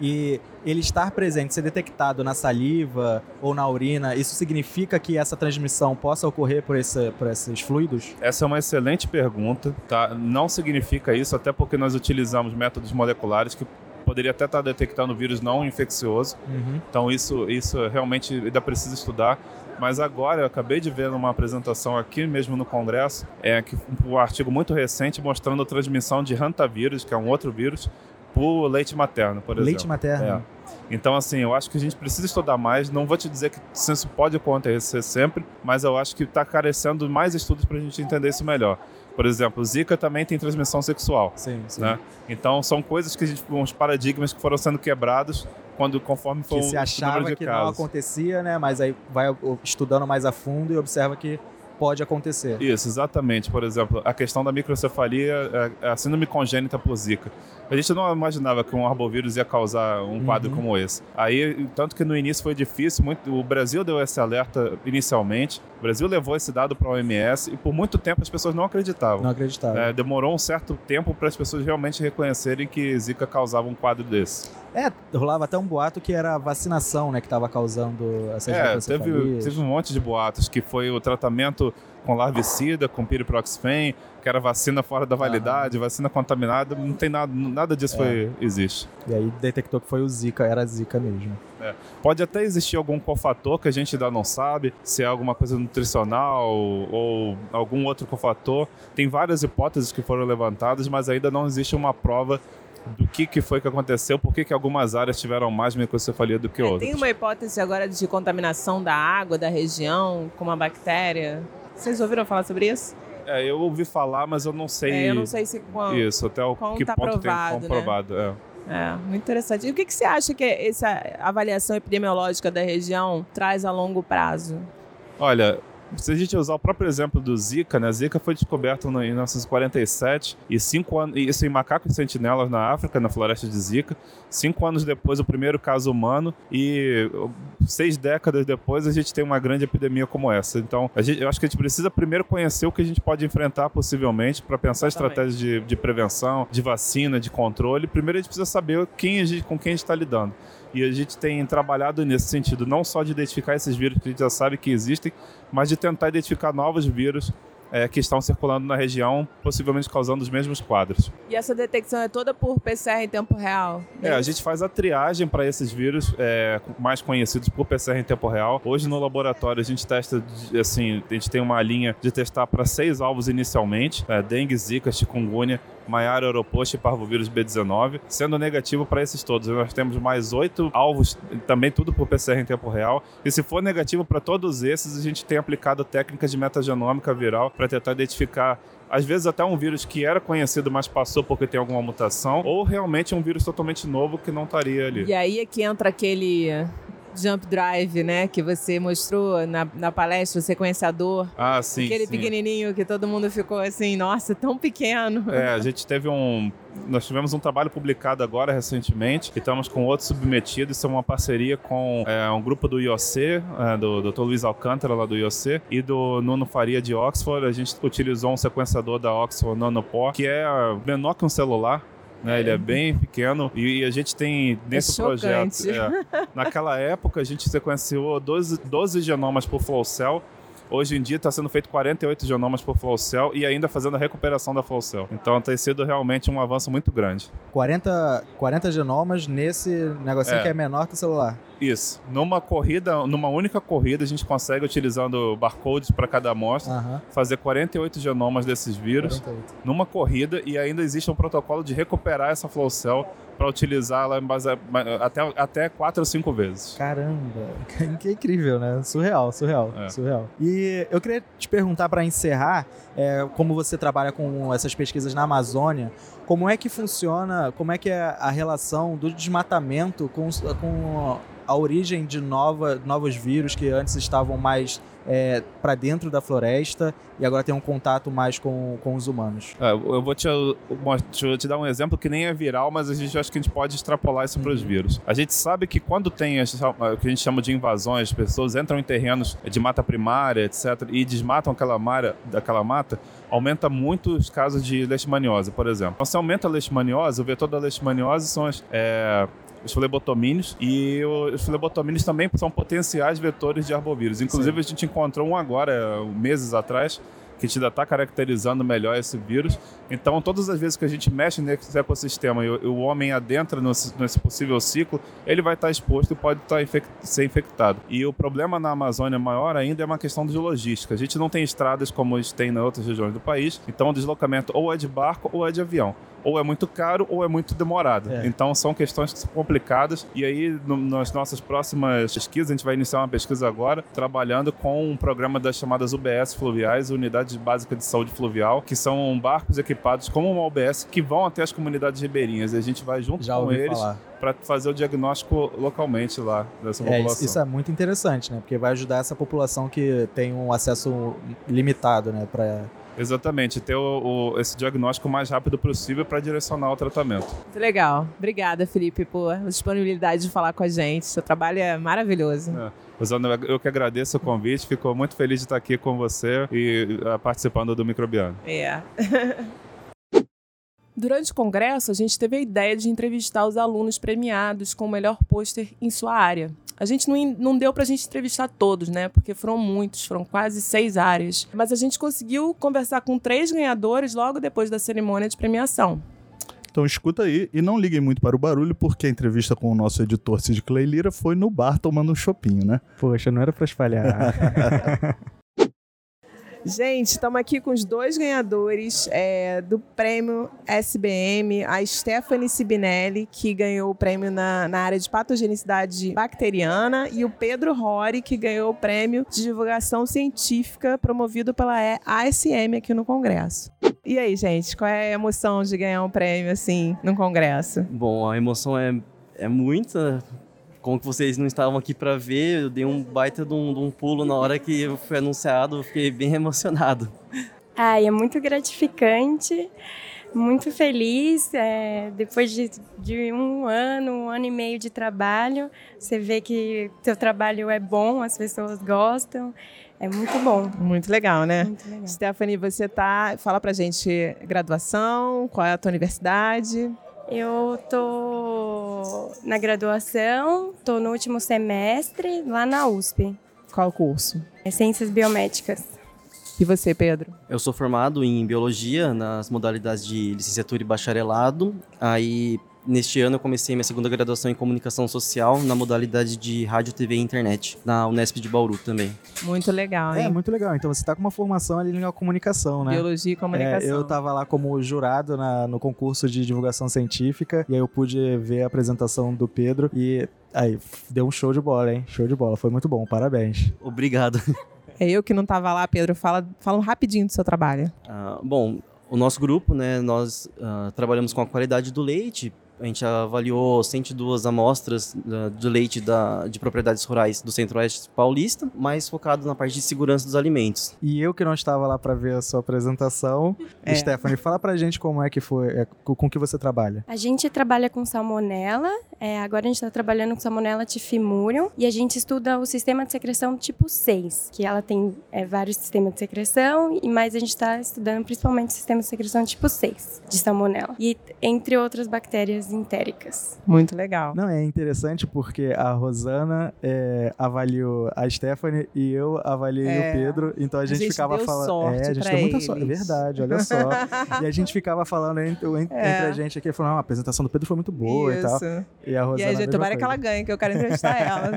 E ele estar presente, ser detectado na saliva ou na urina, isso significa que essa transmissão possa ocorrer por, esse, por esses fluidos? Essa é uma excelente pergunta. Tá? Não significa isso, até porque nós utilizamos métodos moleculares que poderia até estar detectando vírus não infeccioso. Uhum. Então isso, isso realmente ainda precisa estudar. Mas agora eu acabei de ver numa apresentação aqui mesmo no Congresso, é que um artigo muito recente mostrando a transmissão de hantavírus, que é um outro vírus, por leite materno, por exemplo. Leite materno. É. Então, assim, eu acho que a gente precisa estudar mais. Não vou te dizer que isso pode acontecer sempre, mas eu acho que está carecendo mais estudos para a gente entender isso melhor. Por exemplo, Zika também tem transmissão sexual. Sim, sim. Né? Então, são coisas que a gente, uns paradigmas que foram sendo quebrados quando conforme foi que se achava que não acontecia, né? Mas aí vai estudando mais a fundo e observa que pode acontecer. Isso, exatamente. Por exemplo, a questão da microcefalia, é, é a síndrome congênita por Zika. A gente não imaginava que um arbovírus ia causar um quadro uhum. como esse. Aí, tanto que no início foi difícil, muito, o Brasil deu esse alerta inicialmente, o Brasil levou esse dado para a OMS e por muito tempo as pessoas não acreditavam. Não acreditavam. É, demorou um certo tempo para as pessoas realmente reconhecerem que Zika causava um quadro desse. É, rolava até um boato que era a vacinação, né, que estava causando essa É, teve, teve um monte de boatos que foi o tratamento com larvicida, com piriproxfen, que era vacina fora da validade, vacina contaminada, não tem nada, nada disso foi, existe. E aí detectou que foi o Zika, era Zika mesmo. Pode até existir algum cofator que a gente ainda não sabe, se é alguma coisa nutricional ou algum outro cofator. Tem várias hipóteses que foram levantadas, mas ainda não existe uma prova do que, que foi que aconteceu, por que, que algumas áreas tiveram mais microcefalia do que outras. Tem uma hipótese agora de contaminação da água da região com uma bactéria. Vocês ouviram falar sobre isso? É, eu ouvi falar, mas eu não sei. É, eu não sei se qual, Isso, até o que tá ponto provado, tem né? comprovado. É. É, muito interessante. E o que, que você acha que essa avaliação epidemiológica da região traz a longo prazo? Olha, se a gente usar o próprio exemplo do Zika, né? Zika foi descoberto em 1947 e cinco anos, isso em macacos sentinelas na África, na floresta de Zika. Cinco anos depois, o primeiro caso humano e seis décadas depois a gente tem uma grande epidemia como essa. Então, a gente- eu acho que a gente precisa primeiro conhecer o que a gente pode enfrentar possivelmente para pensar estratégias de, de prevenção, de vacina, de controle. Primeiro a gente precisa saber quem gente- com quem a gente está lidando. E a gente tem trabalhado nesse sentido, não só de identificar esses vírus que a gente já sabe que existem, mas de tentar identificar novos vírus eh, que estão circulando na região, possivelmente causando os mesmos quadros. E essa detecção é toda por PCR em tempo real? É, a gente faz a triagem para esses vírus é, mais conhecidos por PCR em tempo real. Hoje no laboratório a gente testa, assim, a gente tem uma linha de testar para seis alvos inicialmente: é, dengue, zika, chikungunya, Maiara, Oropost e parvovírus B19, sendo negativo para esses todos. Nós temos mais oito alvos, também tudo por PCR em tempo real. E se for negativo para todos esses, a gente tem aplicado técnicas de metagenômica viral para tentar identificar às vezes até um vírus que era conhecido, mas passou porque tem alguma mutação, ou realmente um vírus totalmente novo que não estaria ali. E aí é que entra aquele jump drive, né? Que você mostrou na, na palestra, o sequenciador. Ah, sim. aquele sim. pequenininho que todo mundo ficou assim, nossa, tão pequeno. É, a gente teve um. Nós tivemos um trabalho publicado agora recentemente e estamos com outros submetidos. Isso é uma parceria com é, um grupo do IOC, é, do Dr. Luiz Alcântara, lá do IOC, e do Nuno Faria de Oxford. A gente utilizou um sequenciador da Oxford Nanopore, que é menor que um celular. Né, ele é bem pequeno e, a gente tem nesse projeto. chocante. é, naquela época a gente sequenciou 12, 12 genomas por flow cell Hoje em dia está sendo feito 48 genomas por flow cell e ainda fazendo a recuperação da flow cell. Então tem sido realmente um avanço muito grande. 40, 40 genomas nesse negocinho É. que é menor que o celular. Isso. Numa corrida, numa única corrida, a gente consegue, utilizando barcodes para cada amostra, Aham. fazer 48 genomas desses vírus 48. numa corrida e ainda existe um protocolo de recuperar essa flow cell para utilizá-la até, até 4 ou 5 vezes. Caramba, que incrível, né? Surreal, surreal, É. surreal. E eu queria te perguntar para encerrar, é, como você trabalha com essas pesquisas na Amazônia, como é que funciona, como é que é a relação do desmatamento com, com a origem de nova, novos vírus que antes estavam mais para dentro da floresta e agora tem um contato mais com, com os humanos? É, eu vou te, vou te dar um exemplo que nem é viral, mas a gente acha que a gente pode extrapolar isso para os vírus. A gente sabe que quando tem as- o que a gente chama de invasões, as pessoas entram em terrenos de mata primária, etc., e desmatam aquela, mara, daquela mata, aumenta muito os casos de leishmaniose, por exemplo. Então, se aumenta a leishmaniose, o vetor da leishmaniose são as, é, os flebotomínios e os flebotomínios também são potenciais vetores de arbovírus. Inclusive, a gente encontrou um agora, meses atrás, que a gente ainda está caracterizando melhor esse vírus. Então, todas as vezes que a gente mexe nesse ecossistema e o, homem adentra nesse, possível ciclo, ele vai estar exposto e pode estar infec- ser infectado. E o problema na Amazônia maior ainda é uma questão de logística. A gente não tem estradas como a gente tem em outras regiões do país, então o deslocamento ou é de barco ou é de avião. Ou é muito caro ou é muito demorado. É. Então são questões que são complicadas. E aí, no- nas nossas próximas pesquisas, a gente vai iniciar uma pesquisa agora, trabalhando com um programa das chamadas UBS fluviais, Unidades Básicas de Saúde Fluvial, que são barcos equipados como uma UBS que vão até as comunidades ribeirinhas. E a gente vai junto Já com eles para fazer o diagnóstico localmente lá dessa É, população. isso, isso é muito interessante, né? Porque vai ajudar essa população que tem um acesso limitado, né? Pra... Exatamente, ter o, o- esse diagnóstico o mais rápido possível para direcionar o tratamento. Muito legal. Obrigada, Felipe, por disponibilidade de falar com a gente. Seu trabalho é maravilhoso. É. Rosana, eu que agradeço o convite, fico muito feliz de estar aqui com você e eh, participando do Microbiano. É. Durante o congresso, a gente teve a ideia de entrevistar os alunos premiados com o melhor pôster em sua área. A gente não, não deu pra gente entrevistar todos, né? Porque foram muitos, foram quase seis áreas. Mas a gente conseguiu conversar com três ganhadores logo depois da cerimônia de premiação. Então escuta aí e não liguem muito para o barulho, porque a entrevista com o nosso editor Cid Clay Lira foi no bar tomando um chopinho, né? Poxa, não era pra espalhar. Gente, estamos aqui com os dois ganhadores é, do prêmio SBM, a Stephanie Sibinelli, que ganhou o prêmio na, na área de patogenicidade bacteriana, e o Pedro Rory, que ganhou o prêmio de divulgação científica promovido pela ASM aqui no Congresso. E aí, gente, qual é a emoção de ganhar um prêmio assim no Congresso? Bom, a emoção é, é muita, como que vocês não estavam aqui para ver, eu dei um baita de um, de um pulo na hora que foi anunciado, fiquei bem emocionado. Ai, é muito gratificante, muito feliz. É, depois de, de, um ano, um ano e meio de trabalho, você vê que seu trabalho é bom, as pessoas gostam. É muito bom. Muito legal, né? Muito legal. Stephanie, você tá. Fala pra gente graduação, qual é a tua universidade? Eu tô na graduação, tô no último semestre lá na USP. Qual curso? É Ciências Biomédicas. E você, Pedro? Eu sou formado em biologia nas modalidades de licenciatura e bacharelado. Aí Neste ano eu comecei minha segunda graduação em comunicação social na modalidade de rádio, TV e internet, na Unesp de Bauru também. Muito legal, hein? É, muito legal. Então você está com uma formação ali na comunicação, né? Biologia e comunicação. É, eu estava lá como jurado na, no concurso de divulgação científica e aí eu pude ver a apresentação do Pedro e aí deu um show de bola, hein? Show de bola. Foi muito bom. Parabéns. Obrigado. É eu que não estava lá, Pedro. Fala, fala rapidinho do seu trabalho. Ah, bom, o nosso grupo, né, nós uh, trabalhamos com a qualidade do leite, a gente avaliou 102 amostras de leite da, de propriedades rurais do Centro-Oeste Paulista, mais focado na parte de segurança dos alimentos. E eu que não estava lá para ver a sua apresentação, é. Stephanie, fala pra gente como é que foi, é, com que você trabalha. A gente trabalha com salmonela, é, agora a gente está trabalhando com salmonela tifimurium e a gente estuda o sistema de secreção tipo 6, que ela tem é, vários sistemas de secreção, e mais a gente está estudando principalmente o sistema de secreção tipo 6 de salmonela. E entre outras bactérias entéricas. Muito legal. Não, é interessante porque a Rosana é, avaliou a Stephanie e eu avaliei é. o Pedro, então a gente, a gente ficava falando. É, a gente deu muita sorte. É verdade, olha só. e a gente ficava falando entre, entre é. a gente aqui, falando, ah, a apresentação do Pedro foi muito boa Isso. e tal. E a Rosana. E a gente, tomara que ela ganhe, que eu quero entrevistar ela.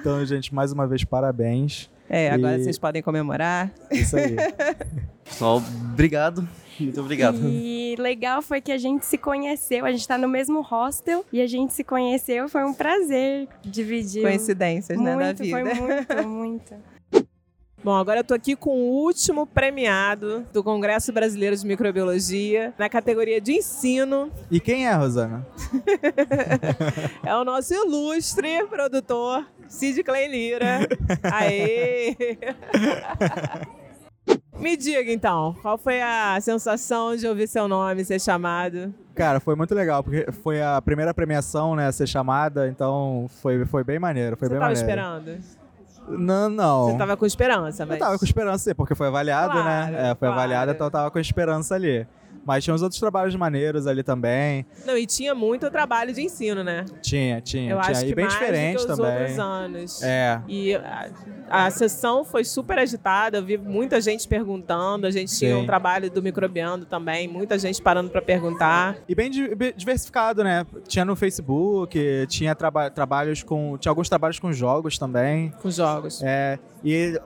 então, gente, mais uma vez, parabéns. É, agora e... vocês podem comemorar. Isso aí. Pessoal, obrigado. Muito obrigado. E legal foi que a gente se conheceu, a gente tá no mesmo hostel e a gente se conheceu, foi um prazer dividir. Coincidências, muito, né, da vida. Foi muito, muito. Bom, agora eu tô aqui com o último premiado do Congresso Brasileiro de Microbiologia, na categoria de ensino. E quem é, Rosana? é o nosso ilustre produtor, Cid Clay Lira. Aê! Me diga então, qual foi a sensação de ouvir seu nome ser chamado? Cara, foi muito legal, porque foi a primeira premiação, né, a ser chamada, então foi, foi bem maneiro, foi Você bem tava maneiro. esperando? Não, não. Você tava com esperança, mas... Eu tava com esperança, porque foi avaliado, claro, né? É, foi claro. avaliado, então eu tava com esperança ali. Mas tinha uns outros trabalhos maneiros ali também. Não, e tinha muito trabalho de ensino, né? Tinha, tinha. Eu tinha. acho e que bem mais diferente do que os também. outros anos. É. E a, a sessão foi super agitada, eu vi muita gente perguntando, a gente tinha Sim. um trabalho do microbiano também, muita gente parando para perguntar. E bem diversificado, né? Tinha no Facebook, tinha traba trabalhos com. Tinha alguns trabalhos com jogos também. Com jogos. É. E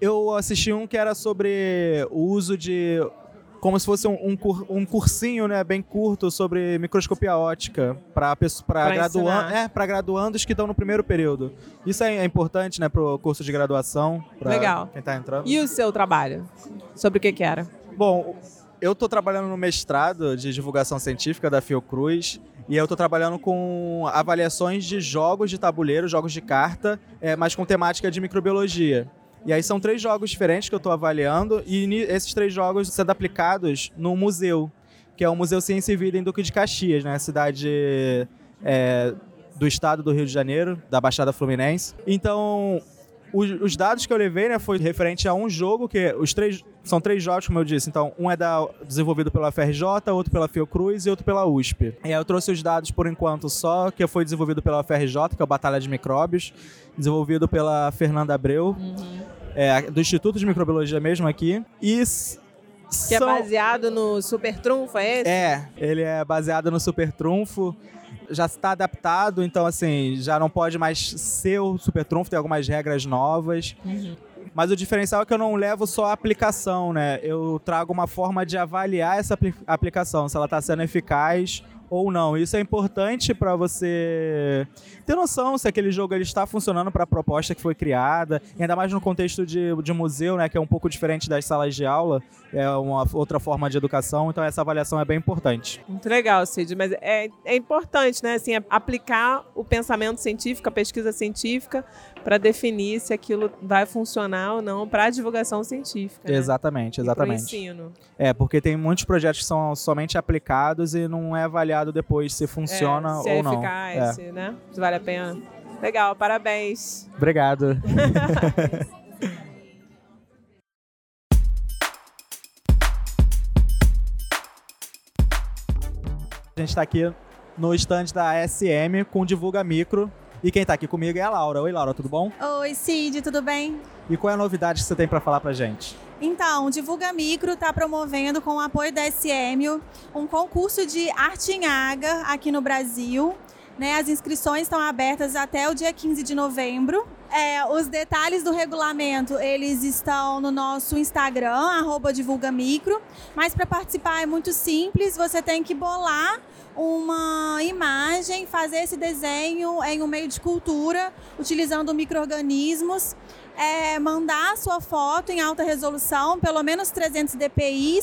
eu assisti um que era sobre o uso de. Como se fosse um, um, um cursinho, né, bem curto sobre microscopia ótica para graduan é, para graduandos que estão no primeiro período. Isso é, é importante, né, pro curso de graduação, para Legal. quem tá entrando. E o seu trabalho? Sobre o que que era? Bom, eu estou trabalhando no mestrado de divulgação científica da Fiocruz e eu estou trabalhando com avaliações de jogos de tabuleiro, jogos de carta, é, mas com temática de microbiologia. E aí são três jogos diferentes que eu estou avaliando e esses três jogos sendo aplicados no museu, que é o Museu Ciência e Vida em Duque de Caxias, né, cidade é, do estado do Rio de Janeiro, da Baixada Fluminense. Então, os, os dados que eu levei, né, foi referente a um jogo que os três São três jogos, como eu disse. Então, um é da, desenvolvido pela FRJ, outro pela Fiocruz e outro pela USP. E aí eu trouxe os dados, por enquanto, só que foi desenvolvido pela FRJ, que é o Batalha de Micróbios, desenvolvido pela Fernanda Abreu, é, do Instituto de Microbiologia mesmo aqui. E Que é são- baseado no Super Trunfo, é esse? é, ele é baseado no Super Trunfo. Já está adaptado, então assim, já não pode mais ser o Super Trunfo, tem algumas regras novas. Mas o diferencial é que eu não levo só a aplicação, né? Eu trago uma forma de avaliar essa apli- aplicação, se ela está sendo eficaz ou não. Isso é importante para você ter noção se aquele jogo ele está funcionando para a proposta que foi criada, e ainda mais no contexto de, de museu, né, que é um pouco diferente das salas de aula, é uma outra forma de educação, então essa avaliação é bem importante. Muito legal, Cid. Mas é, é importante, né? Assim, aplicar o pensamento científico, a pesquisa científica, para definir se aquilo vai funcionar ou não para a divulgação científica. né? Exatamente, E exatamente. ensino. É, porque tem muitos projetos que são somente aplicados e não é avaliado depois se funciona É, se ou é não. eficaz, É. né? Se vale a pena. Legal, parabéns. Obrigado. A gente está aqui no stand da SM com Divulga Micro. E quem está aqui comigo é a Laura. Oi, Laura, tudo bom? Oi, Cid, tudo bem? E qual é a novidade que você tem para falar pra gente? Então, Divulga Micro está promovendo, com o apoio da SM, um concurso de água aqui no Brasil. Né, as inscrições estão abertas até o dia 15 de novembro. É, os detalhes do regulamento, eles estão no nosso Instagram, arroba Divulga Micro. Mas para participar é muito simples, você tem que bolar uma imagem, fazer esse desenho em um meio de cultura, utilizando micro-organismos é, mandar a sua foto em alta resolução, pelo menos 300 dpi,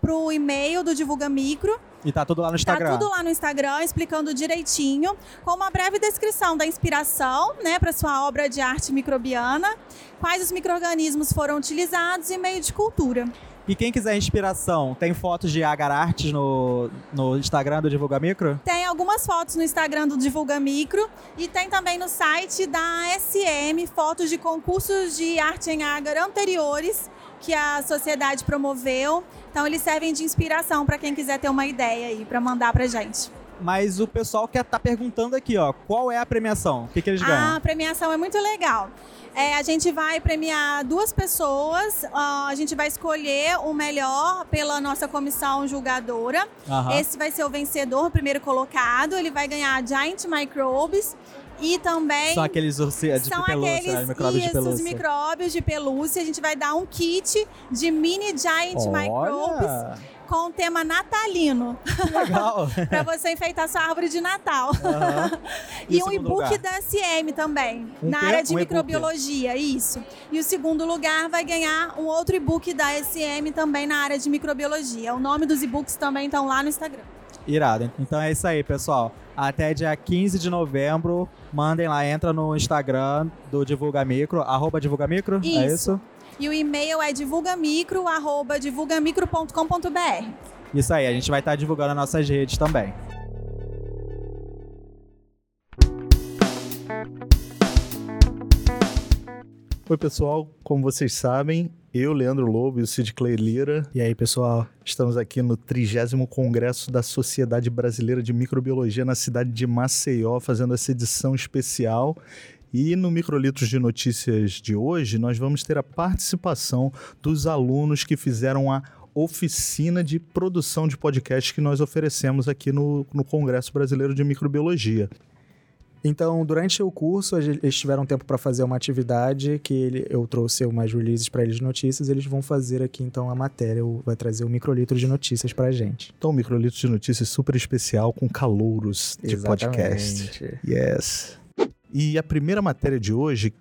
para o e-mail do Divulga Micro. E tá tudo lá no Instagram. Tá tudo lá no Instagram, explicando direitinho, com uma breve descrição da inspiração, né, para sua obra de arte microbiana, quais os micro-organismos foram utilizados e meio de cultura. E quem quiser inspiração, tem fotos de Agar Artes no, no Instagram do Divulga Micro? Tem algumas fotos no Instagram do Divulga Micro e tem também no site da SM fotos de concursos de arte em agar anteriores que a sociedade promoveu. Então eles servem de inspiração para quem quiser ter uma ideia aí para mandar pra gente. Mas o pessoal quer tá perguntando aqui, ó, qual é a premiação? O que, que eles ganham? A premiação é muito legal. É, a gente vai premiar duas pessoas. ah, a gente vai escolher o melhor pela nossa comissão julgadora. Aham. Esse vai ser o vencedor, o primeiro colocado. Ele vai ganhar Giant Microbes. E também. São aqueles ursi- de são pelúcia, aqueles, né, micróbios de isso, os pelúcia. micróbios de pelúcia. A gente vai dar um kit de mini Giant Microbes Olha, com o tema natalino. legal. para você enfeitar sua árvore de Natal. Aham. E, o um e-book da SM também, Um na área de Um microbiologia, isso. E o segundo lugar vai ganhar um outro e-book da SM também na área de microbiologia. O nome dos e-books também estão lá no Instagram. Irado. Então é isso aí, pessoal. Até dia 15 de novembro, mandem lá, entra no Instagram do Divulga Micro, arroba Divulga Micro, é Isso. E o e-mail é divulgamicro, arroba divulgamicro.com.br. Isso aí, a gente vai estar divulgando nas nossas redes também. Oi, pessoal. Como vocês sabem, eu, Leandro Lobo e o Cid Clay Lira. E aí, pessoal? Estamos aqui no 30 Congresso da Sociedade Brasileira de Microbiologia na cidade de Maceió, fazendo essa edição especial. E no Microlitros de Notícias de hoje, nós vamos ter a participação dos alunos que fizeram a oficina de produção de podcast que nós oferecemos aqui no, no Congresso Brasileiro de Microbiologia. Então, durante o curso, a eles tiveram tempo para fazer uma atividade que ele- eu trouxe umas releases para eles de notícias. Eles vão fazer aqui, então, a matéria. Vai trazer o microlitro de notícias pra gente. Então, um Microlitros de Notícias super especial com calouros de podcast. Exatamente. Yes. E a primeira matéria de hoje,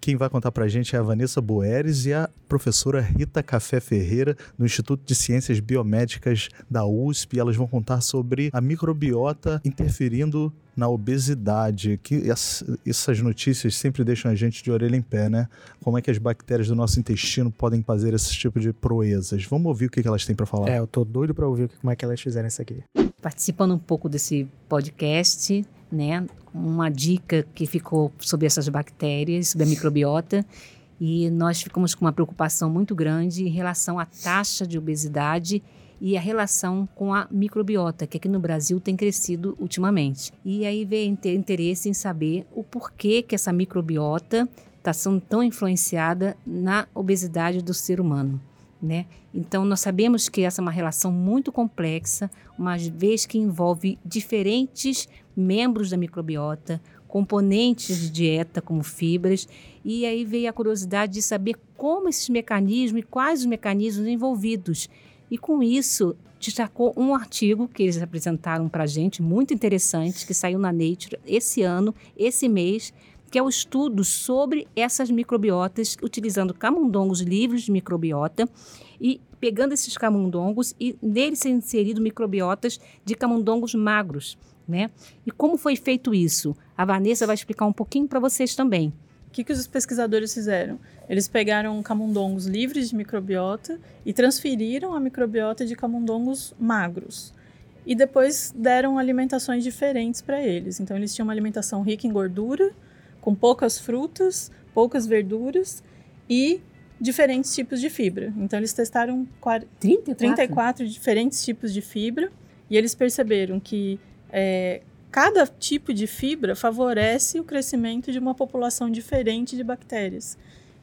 quem vai contar pra gente é a Vanessa Boeres e a professora Rita Café Ferreira, do Instituto de Ciências Biomédicas da USP. E elas vão contar sobre a microbiota interferindo na obesidade. Que ess- essas notícias sempre deixam a gente de orelha em pé, né? Como é que as bactérias do nosso intestino podem fazer esse tipo de proezas? Vamos ouvir o que que elas têm pra falar. É, eu tô doido pra ouvir como é que elas fizeram isso aqui. participando um pouco desse podcast, né? Uma dica que ficou sobre essas bactérias, sobre a microbiota. E nós ficamos com uma preocupação muito grande em relação à taxa de obesidade e a relação com a microbiota, que aqui no Brasil tem crescido ultimamente. E aí ter interesse em saber o porquê que essa microbiota está sendo tão influenciada na obesidade do ser humano. Né? Então, nós sabemos que essa é uma relação muito complexa, uma vez que envolve diferentes membros da microbiota, componentes de dieta, como fibras, e aí veio a curiosidade de saber como esses mecanismos e quais os mecanismos envolvidos. E com isso, destacou um artigo que eles apresentaram para a gente, muito interessante, que saiu na Nature esse ano, esse mês, que é o estudo sobre essas microbiotas, utilizando camundongos livres de microbiota e pegando esses camundongos e neles sendo inserido microbiotas de camundongos magros. Né? E como foi feito isso? A Vanessa vai explicar um pouquinho para vocês também. O que, que os pesquisadores fizeram? Eles pegaram camundongos livres de microbiota e transferiram a microbiota de camundongos magros. E depois deram alimentações diferentes para eles. Então, eles tinham uma alimentação rica em gordura, com poucas frutas, poucas verduras e diferentes tipos de fibra. Então, eles testaram 34, 34 diferentes tipos de fibra e eles perceberam que é, cada tipo de fibra favorece o crescimento de uma população diferente de bactérias,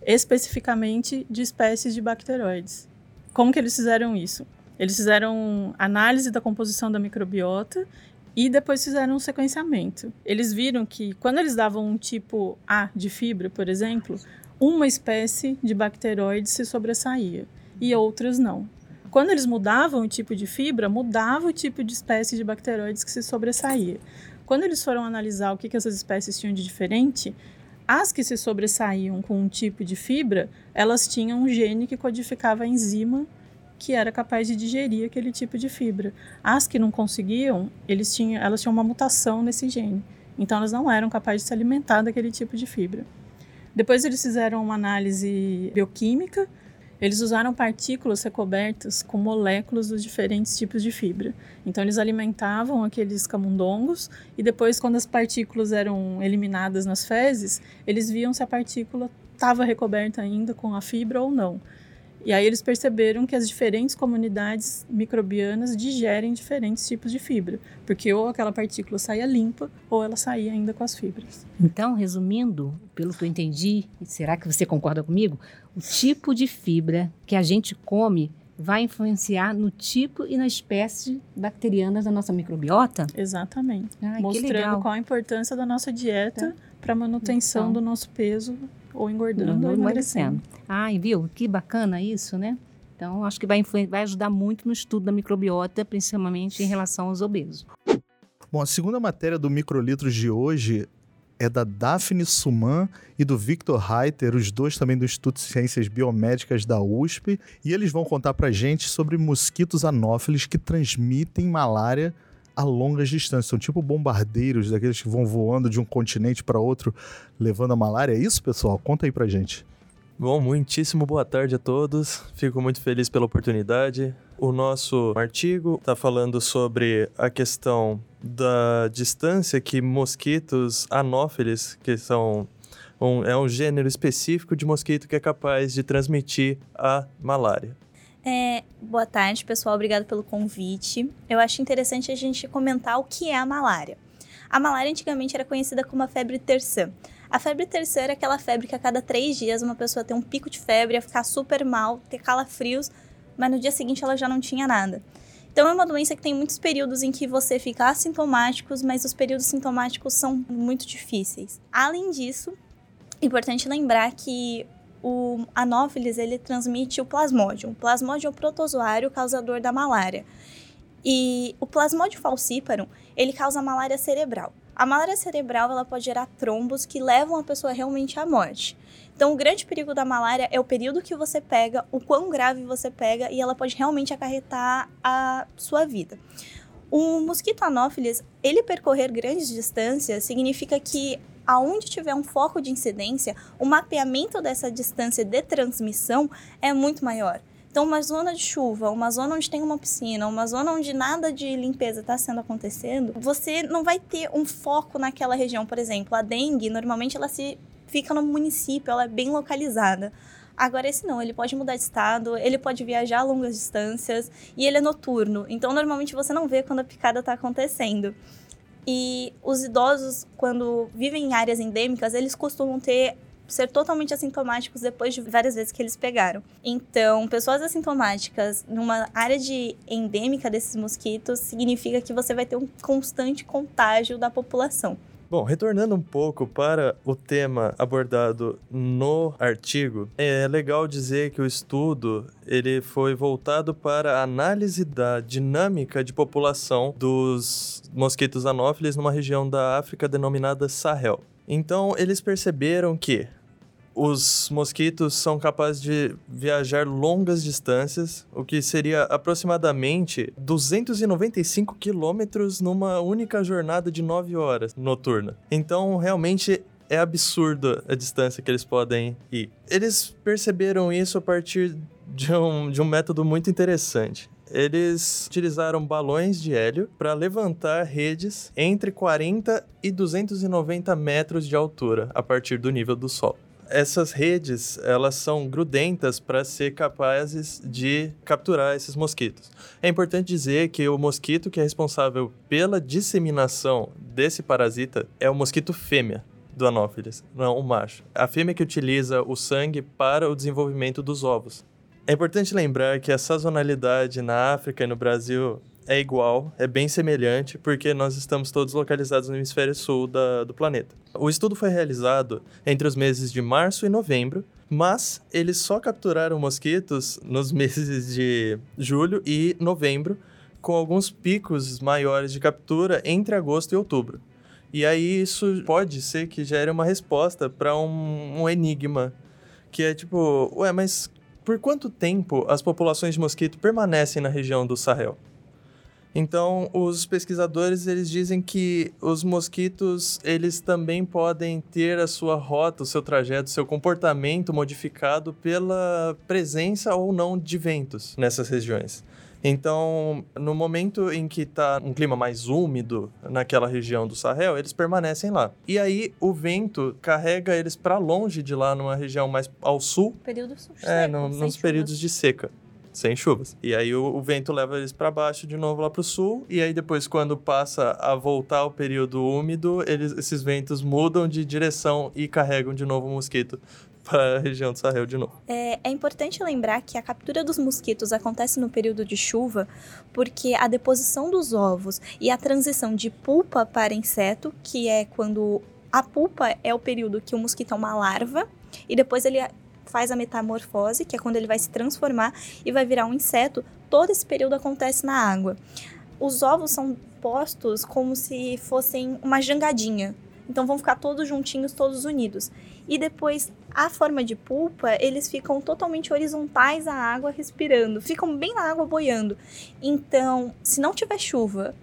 especificamente de espécies de bacteroides. Como que eles fizeram isso? Eles fizeram análise da composição da microbiota e depois fizeram um sequenciamento. Eles viram que quando eles davam um tipo A de fibra, por exemplo, uma espécie de bacteroide se sobressaía e outras não. Quando eles mudavam o tipo de fibra, mudava o tipo de espécie de bacteroides que se sobressaía. Quando eles foram analisar o que, que essas espécies tinham de diferente, as que se sobressaíam com um tipo de fibra, elas tinham um gene que codificava a enzima que era capaz de digerir aquele tipo de fibra. As que não conseguiam, eles tinham, elas tinham uma mutação nesse gene. Então elas não eram capazes de se alimentar daquele tipo de fibra. Depois eles fizeram uma análise bioquímica eles usaram partículas recobertas com moléculas dos diferentes tipos de fibra. Então, eles alimentavam aqueles camundongos e depois, quando as partículas eram eliminadas nas fezes, eles viam se a partícula estava recoberta ainda com a fibra ou não. E aí eles perceberam que as diferentes comunidades microbianas digerem diferentes tipos de fibra, porque ou aquela partícula saía limpa ou ela saía ainda com as fibras. Então, resumindo, pelo que eu entendi, será que você concorda comigo? O tipo de fibra que a gente come vai influenciar no tipo e na espécie bacteriana da nossa microbiota? Exatamente. Ai, Mostrando qual a importância da nossa dieta tá. para a manutenção então, do nosso peso ou engordando ou emagrecendo. Ai, viu? Que bacana isso, né? Então, acho que vai, vai ajudar muito no estudo da microbiota, principalmente em relação aos obesos. Bom, a segunda matéria do Microlitros de hoje é da Daphne Suman e do Victor Reiter, os dois também do Instituto de Ciências Biomédicas da USP, e eles vão contar pra gente sobre mosquitos anófilos que transmitem malária a longas distâncias. São tipo bombardeiros, daqueles que vão voando de um continente para outro, levando a malária. É isso, pessoal? Conta aí pra gente. Bom, muitíssimo boa tarde a todos. Fico muito feliz pela oportunidade. O nosso artigo está falando sobre a questão da distância que mosquitos anófeles, que são um, é um gênero específico de mosquito que é capaz de transmitir a malária. É, boa tarde, pessoal. Obrigado pelo convite. Eu acho interessante a gente comentar o que é a malária. A malária antigamente era conhecida como a febre terçã. A febre terçã era aquela febre que a cada três dias uma pessoa tem um pico de febre, ia ficar super mal, ter calafrios, mas no dia seguinte ela já não tinha nada. Então é uma doença que tem muitos períodos em que você fica assintomáticos, mas os períodos sintomáticos são muito difíceis. Além disso, é importante lembrar que o anófilis ele transmite o plasmódio. O plasmódio é o protozoário causador da malária. E o plasmódio falciparum, ele causa malária cerebral. A malária cerebral ela pode gerar trombos que levam a pessoa realmente à morte. Então, o grande perigo da malária é o período que você pega, o quão grave você pega e ela pode realmente acarretar a sua vida. O mosquito anófilis, ele percorrer grandes distâncias significa que aonde tiver um foco de incidência, o mapeamento dessa distância de transmissão é muito maior. Então, uma zona de chuva, uma zona onde tem uma piscina, uma zona onde nada de limpeza está sendo acontecendo, você não vai ter um foco naquela região. Por exemplo, a dengue, normalmente ela se fica no município, ela é bem localizada. Agora, esse não, ele pode mudar de estado, ele pode viajar a longas distâncias e ele é noturno. Então, normalmente você não vê quando a picada está acontecendo. E os idosos, quando vivem em áreas endêmicas, eles costumam ter ser totalmente assintomáticos depois de várias vezes que eles pegaram. Então, pessoas assintomáticas numa área de endêmica desses mosquitos significa que você vai ter um constante contágio da população. Bom, retornando um pouco para o tema abordado no artigo, é legal dizer que o estudo ele foi voltado para a análise da dinâmica de população dos mosquitos anófilis numa região da África denominada Sahel. Então, eles perceberam que os mosquitos são capazes de viajar longas distâncias, o que seria aproximadamente 295 quilômetros numa única jornada de 9 horas noturna. Então, realmente é absurdo a distância que eles podem ir. Eles perceberam isso a partir de um, de um método muito interessante. Eles utilizaram balões de hélio para levantar redes entre 40 e 290 metros de altura a partir do nível do solo essas redes elas são grudentas para ser capazes de capturar esses mosquitos. É importante dizer que o mosquito que é responsável pela disseminação desse parasita é o mosquito fêmea do Anopheles, não o macho. A fêmea que utiliza o sangue para o desenvolvimento dos ovos. É importante lembrar que a sazonalidade na África e no Brasil é igual, é bem semelhante, porque nós estamos todos localizados no hemisfério sul da, do planeta. O estudo foi realizado entre os meses de março e novembro, mas eles só capturaram mosquitos nos meses de julho e novembro, com alguns picos maiores de captura entre agosto e outubro. E aí isso pode ser que gere uma resposta para um, um enigma, que é tipo, ué, mas por quanto tempo as populações de mosquito permanecem na região do Sahel? Então, os pesquisadores eles dizem que os mosquitos eles também podem ter a sua rota, o seu trajeto, o seu comportamento modificado pela presença ou não de ventos nessas regiões. Então, no momento em que está um clima mais úmido naquela região do Sahel, eles permanecem lá. E aí o vento carrega eles para longe de lá, numa região mais ao sul. Período sul. É, no, nos períodos de seca sem chuvas. E aí o, o vento leva eles para baixo de novo lá para o sul, e aí depois quando passa a voltar o período úmido, eles, esses ventos mudam de direção e carregam de novo o mosquito para a região do Sahel de novo. É, é importante lembrar que a captura dos mosquitos acontece no período de chuva, porque a deposição dos ovos e a transição de pulpa para inseto, que é quando a pulpa é o período que o mosquito é uma larva, e depois ele faz a metamorfose, que é quando ele vai se transformar e vai virar um inseto, todo esse período acontece na água. Os ovos são postos como se fossem uma jangadinha. Então vão ficar todos juntinhos, todos unidos. E depois, a forma de pulpa, eles ficam totalmente horizontais à água, respirando. Ficam bem na água boiando. Então, se não tiver chuva,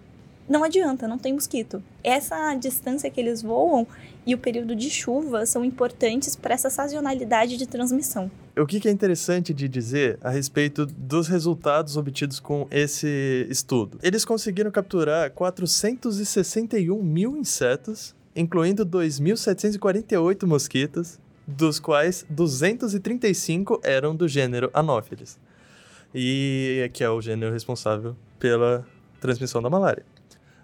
não adianta, não tem mosquito. Essa distância que eles voam e o período de chuva são importantes para essa sazonalidade de transmissão. O que, é interessante de dizer a respeito dos resultados obtidos com esse estudo? Eles conseguiram capturar 461 mil insetos, incluindo 2.748 mosquitos, dos quais 235 eram do gênero Anopheles, e que é o gênero responsável pela transmissão da malária.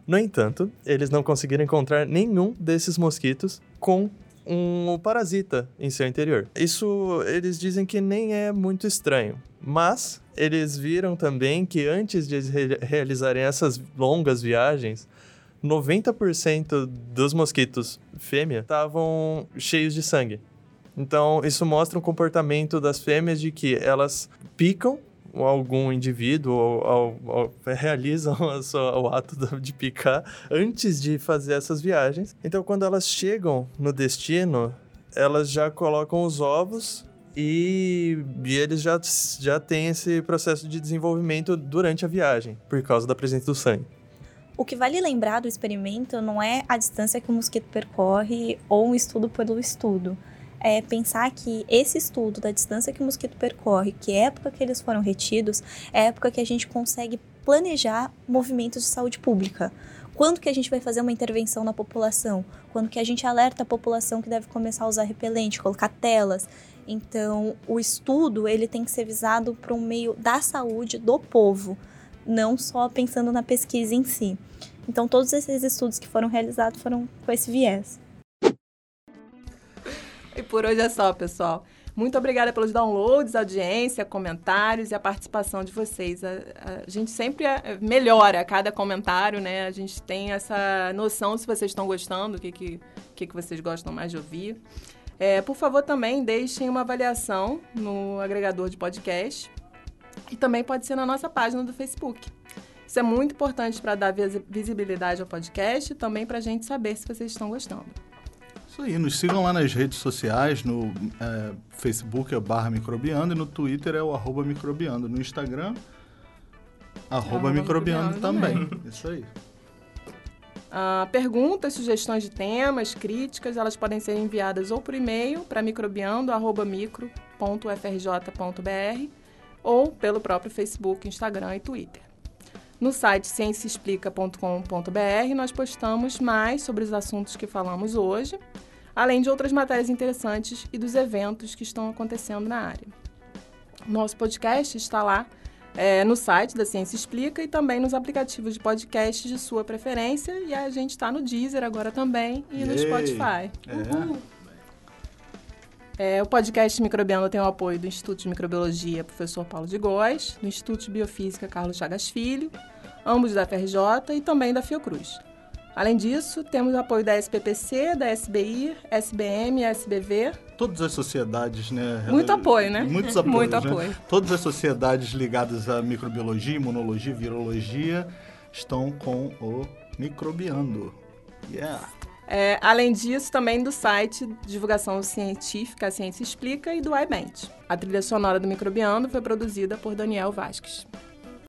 No entanto, eles não conseguiram encontrar nenhum desses mosquitos com um parasita em seu interior. Isso eles dizem que nem é muito estranho, mas eles viram também que antes de re realizarem essas longas viagens, 90% dos mosquitos fêmea estavam cheios de sangue. Então, isso mostra um comportamento das fêmeas de que elas picam algum indivíduo ou, ou, ou realizam o ato de picar antes de fazer essas viagens. Então, quando elas chegam no destino, elas já colocam os ovos e, e eles já, já têm esse processo de desenvolvimento durante a viagem, por causa da presença do sangue. O que vale lembrar do experimento não é a distância que o mosquito percorre ou um estudo pelo estudo é pensar que esse estudo da distância que o mosquito percorre, que época que eles foram retidos, é época que a gente consegue planejar movimentos de saúde pública. quando que a gente vai fazer uma intervenção na população, quando que a gente alerta a população que deve começar a usar repelente, colocar telas. Então, o estudo ele tem que ser visado para um meio da saúde do povo, não só pensando na pesquisa em si. Então, todos esses estudos que foram realizados foram com esse viés. Por hoje é só, pessoal. Muito obrigada pelos downloads, audiência, comentários e a participação de vocês. A, a, gente sempre é, melhora a cada comentário, né? A gente tem essa noção se vocês estão gostando, o que, que, que, que vocês gostam mais de ouvir. É, por favor, também deixem uma avaliação no agregador de podcast e também pode ser na nossa página do Facebook. Isso é muito importante para dar visibilidade ao podcast e também para a gente saber se vocês estão gostando. Isso aí, nos sigam lá nas redes sociais, no é, Facebook é barra microbiando e no Twitter é o arroba microbiando. No Instagram, arroba, microbiando, microbiando também. também. Isso aí. Uh, perguntas, sugestões de temas, críticas, elas podem ser enviadas ou por e-mail para microbiando.micro.frj.br ou pelo próprio Facebook, Instagram e Twitter. No site cienciaexplica.com.br nós postamos mais sobre os assuntos que falamos hoje, além de outras matérias interessantes e dos eventos que estão acontecendo na área. Nosso podcast está lá é, no site da Ciência Explica e também nos aplicativos de podcast de sua preferência. E a gente está no Deezer agora também e no Spotify. É. É, o podcast Microbiano tem o apoio do Instituto de Microbiologia Professor Paulo de Góes, do Instituto de Biofísica Carlos Chagas Filho, ambos da FRJ e também da Fiocruz. Além disso, temos o apoio da SPPC, da SBI, SBM SBV. Todas as sociedades, né? Muito apoio, né? Muitos apoios, Muito né? apoio. Todas as sociedades ligadas à microbiologia, imunologia, virologia estão com o Microbiando. Yeah! É, além disso, também do site Divulgação Científica A Ciência Explica e do iBent. A trilha sonora do Microbiando foi produzida por Daniel Vasques.